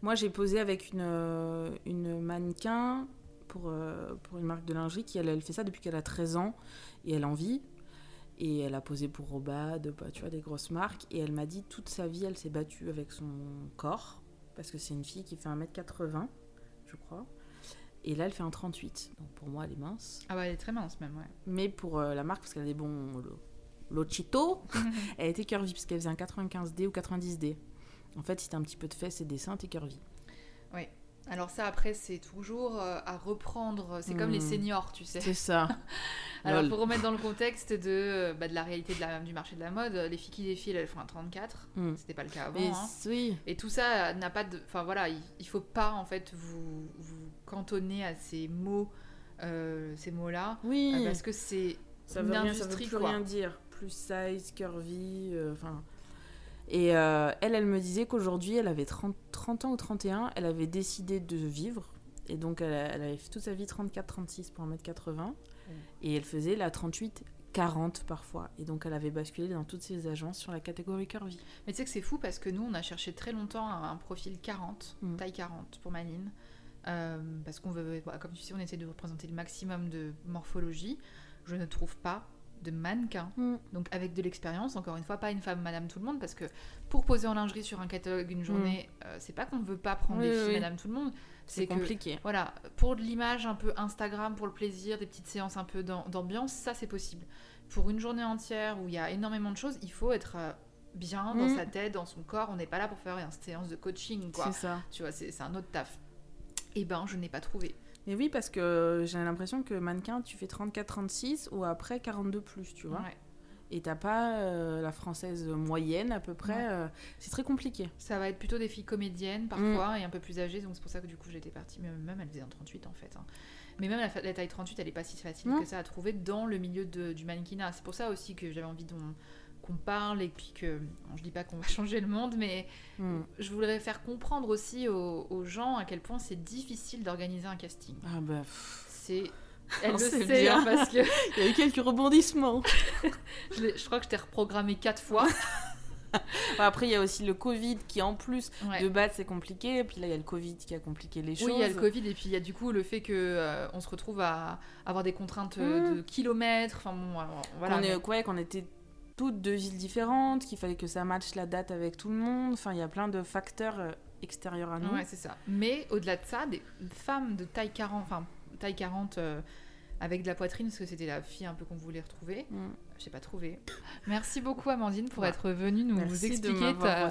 moi, j'ai posé avec une, euh, une mannequin pour, euh, pour une marque de lingerie qui, elle, elle fait ça depuis qu'elle a 13 ans et elle en vit. Et elle a posé pour Robad, bah, tu vois, des grosses marques. Et elle m'a dit toute sa vie, elle s'est battue avec son corps. Parce que c'est une fille qui fait 1m80, je crois. Et là, elle fait un 38. Donc pour moi, elle est mince. Ah bah, elle est très mince même, ouais. Mais pour euh, la marque, parce qu'elle a des bons. L'Ochito, elle était curvy, parce qu'elle faisait un 95D ou 90D. En fait, si t'as un petit peu de fesses et des seins, t'es curvy. Oui. Alors ça, après, c'est toujours euh, à reprendre. C'est comme les hmm. seniors, tu sais. C'est ça. Alors, pour remettre dans le contexte de, euh, bah, de la réalité de la, du marché de la mode, les filles qui défilent, elles font un 34. Hmm. C'était pas le cas avant. Et, hein. oui. et tout ça n'a pas de... Enfin, voilà, il, faut pas, en fait, vous, vous cantonner à ces mots, euh, ces mots-là. Oui. parce que c'est ça veut rien, ça veut plus rien dire. Plus size, curvy, enfin... Et euh, elle, elle me disait qu'aujourd'hui, elle avait 30, 30, ans ou 31, elle avait décidé de vivre. Et donc, elle, avait fait toute sa vie 34-36 pour 1m80. Et elle faisait la 38-40 parfois. Et donc, elle avait basculé dans toutes ses agences sur la catégorie curvy. Mais tu sais que c'est fou parce que nous, on a cherché très longtemps un, profil 40, mm. taille 40 pour Manine. Euh, parce qu'on veut, comme tu sais, on essaie de représenter le maximum de morphologie. Je ne trouve pas de mannequin, mm. donc avec de l'expérience, encore une fois, pas une femme madame tout le monde, parce que pour poser en lingerie sur un catalogue une journée, mm. euh, c'est pas qu'on ne veut pas prendre des filles madame tout le monde, c'est compliqué. voilà, pour de l'image un peu Instagram, pour le plaisir, des petites séances un peu d'ambiance, ça c'est possible. Pour une journée entière où il y a énormément de choses, il faut être euh, bien dans mm. sa tête, dans son corps, on n'est pas là pour faire une séance de coaching, quoi. C'est ça. Tu vois, c'est un autre taf. Eh ben, je n'ai pas trouvé. Mais oui, parce que j'ai l'impression que mannequin, tu fais 34-36 ou après 42 plus, tu vois. Et t'as pas euh, la française moyenne à peu près. Euh, c'est très compliqué. Ça va être plutôt des filles comédiennes parfois mm. et un peu plus âgées. Donc c'est pour ça que du coup j'étais partie. Mais même elle faisait un 38 en fait. Hein. Mais même la, taille 38, elle est pas si facile mm. que ça à trouver dans le milieu de, du mannequinat. C'est pour ça aussi que j'avais envie de qu'on parle et puis que je dis pas qu'on va changer le monde mais hmm. je voudrais faire comprendre aussi aux, gens à quel point c'est difficile d'organiser un casting ah bah c'est elle le sait hein, parce que il y a eu quelques rebondissements je, crois que je t'ai reprogrammé quatre fois Après, il y a aussi le Covid qui, en plus de battre, c'est compliqué. Et puis là, il y a le Covid qui a compliqué les choses. Oui, il y a le Covid. Et puis, il y a du coup le fait qu'on euh, on se retrouve à avoir des contraintes hmm. de kilomètres. Enfin, bon, voilà. Qu'on est, qu'on était toutes deux villes différentes, qu'il fallait que ça matche la date avec tout le monde. Enfin, il y a plein de facteurs euh, extérieurs à nous. Ouais, c'est ça. Mais au-delà de ça, des femmes de taille 40, enfin, taille 40 euh, avec de la poitrine, parce que c'était la fille un peu qu'on voulait retrouver. Mm. J'ai pas trouvé. Merci beaucoup, Amandine, pour être venue nous expliquer ta,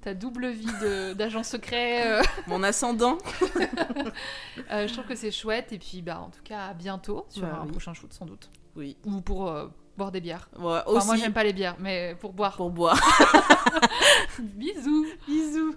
ta, double vie d'agent secret. Euh. Mon ascendant. je trouve que c'est chouette. Et puis, bah, en tout cas, à bientôt sur bah un prochain shoot, sans doute. Oui. Ou pour boire des bières. moi, j'aime pas les bières, mais pour boire. Pour boire. Bisous. Bisous.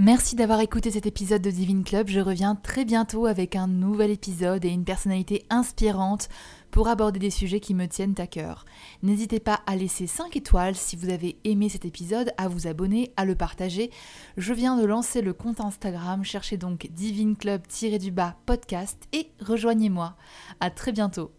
Merci d'avoir écouté cet épisode de Divine Club. Je reviens très bientôt avec un nouvel épisode et une personnalité inspirante pour aborder des sujets qui me tiennent à cœur. N'hésitez pas à laisser 5 étoiles si vous avez aimé cet épisode, à vous abonner, à le partager. Je viens de lancer le compte Instagram, cherchez donc Divine Club-du-bas podcast et rejoignez-moi. À très bientôt.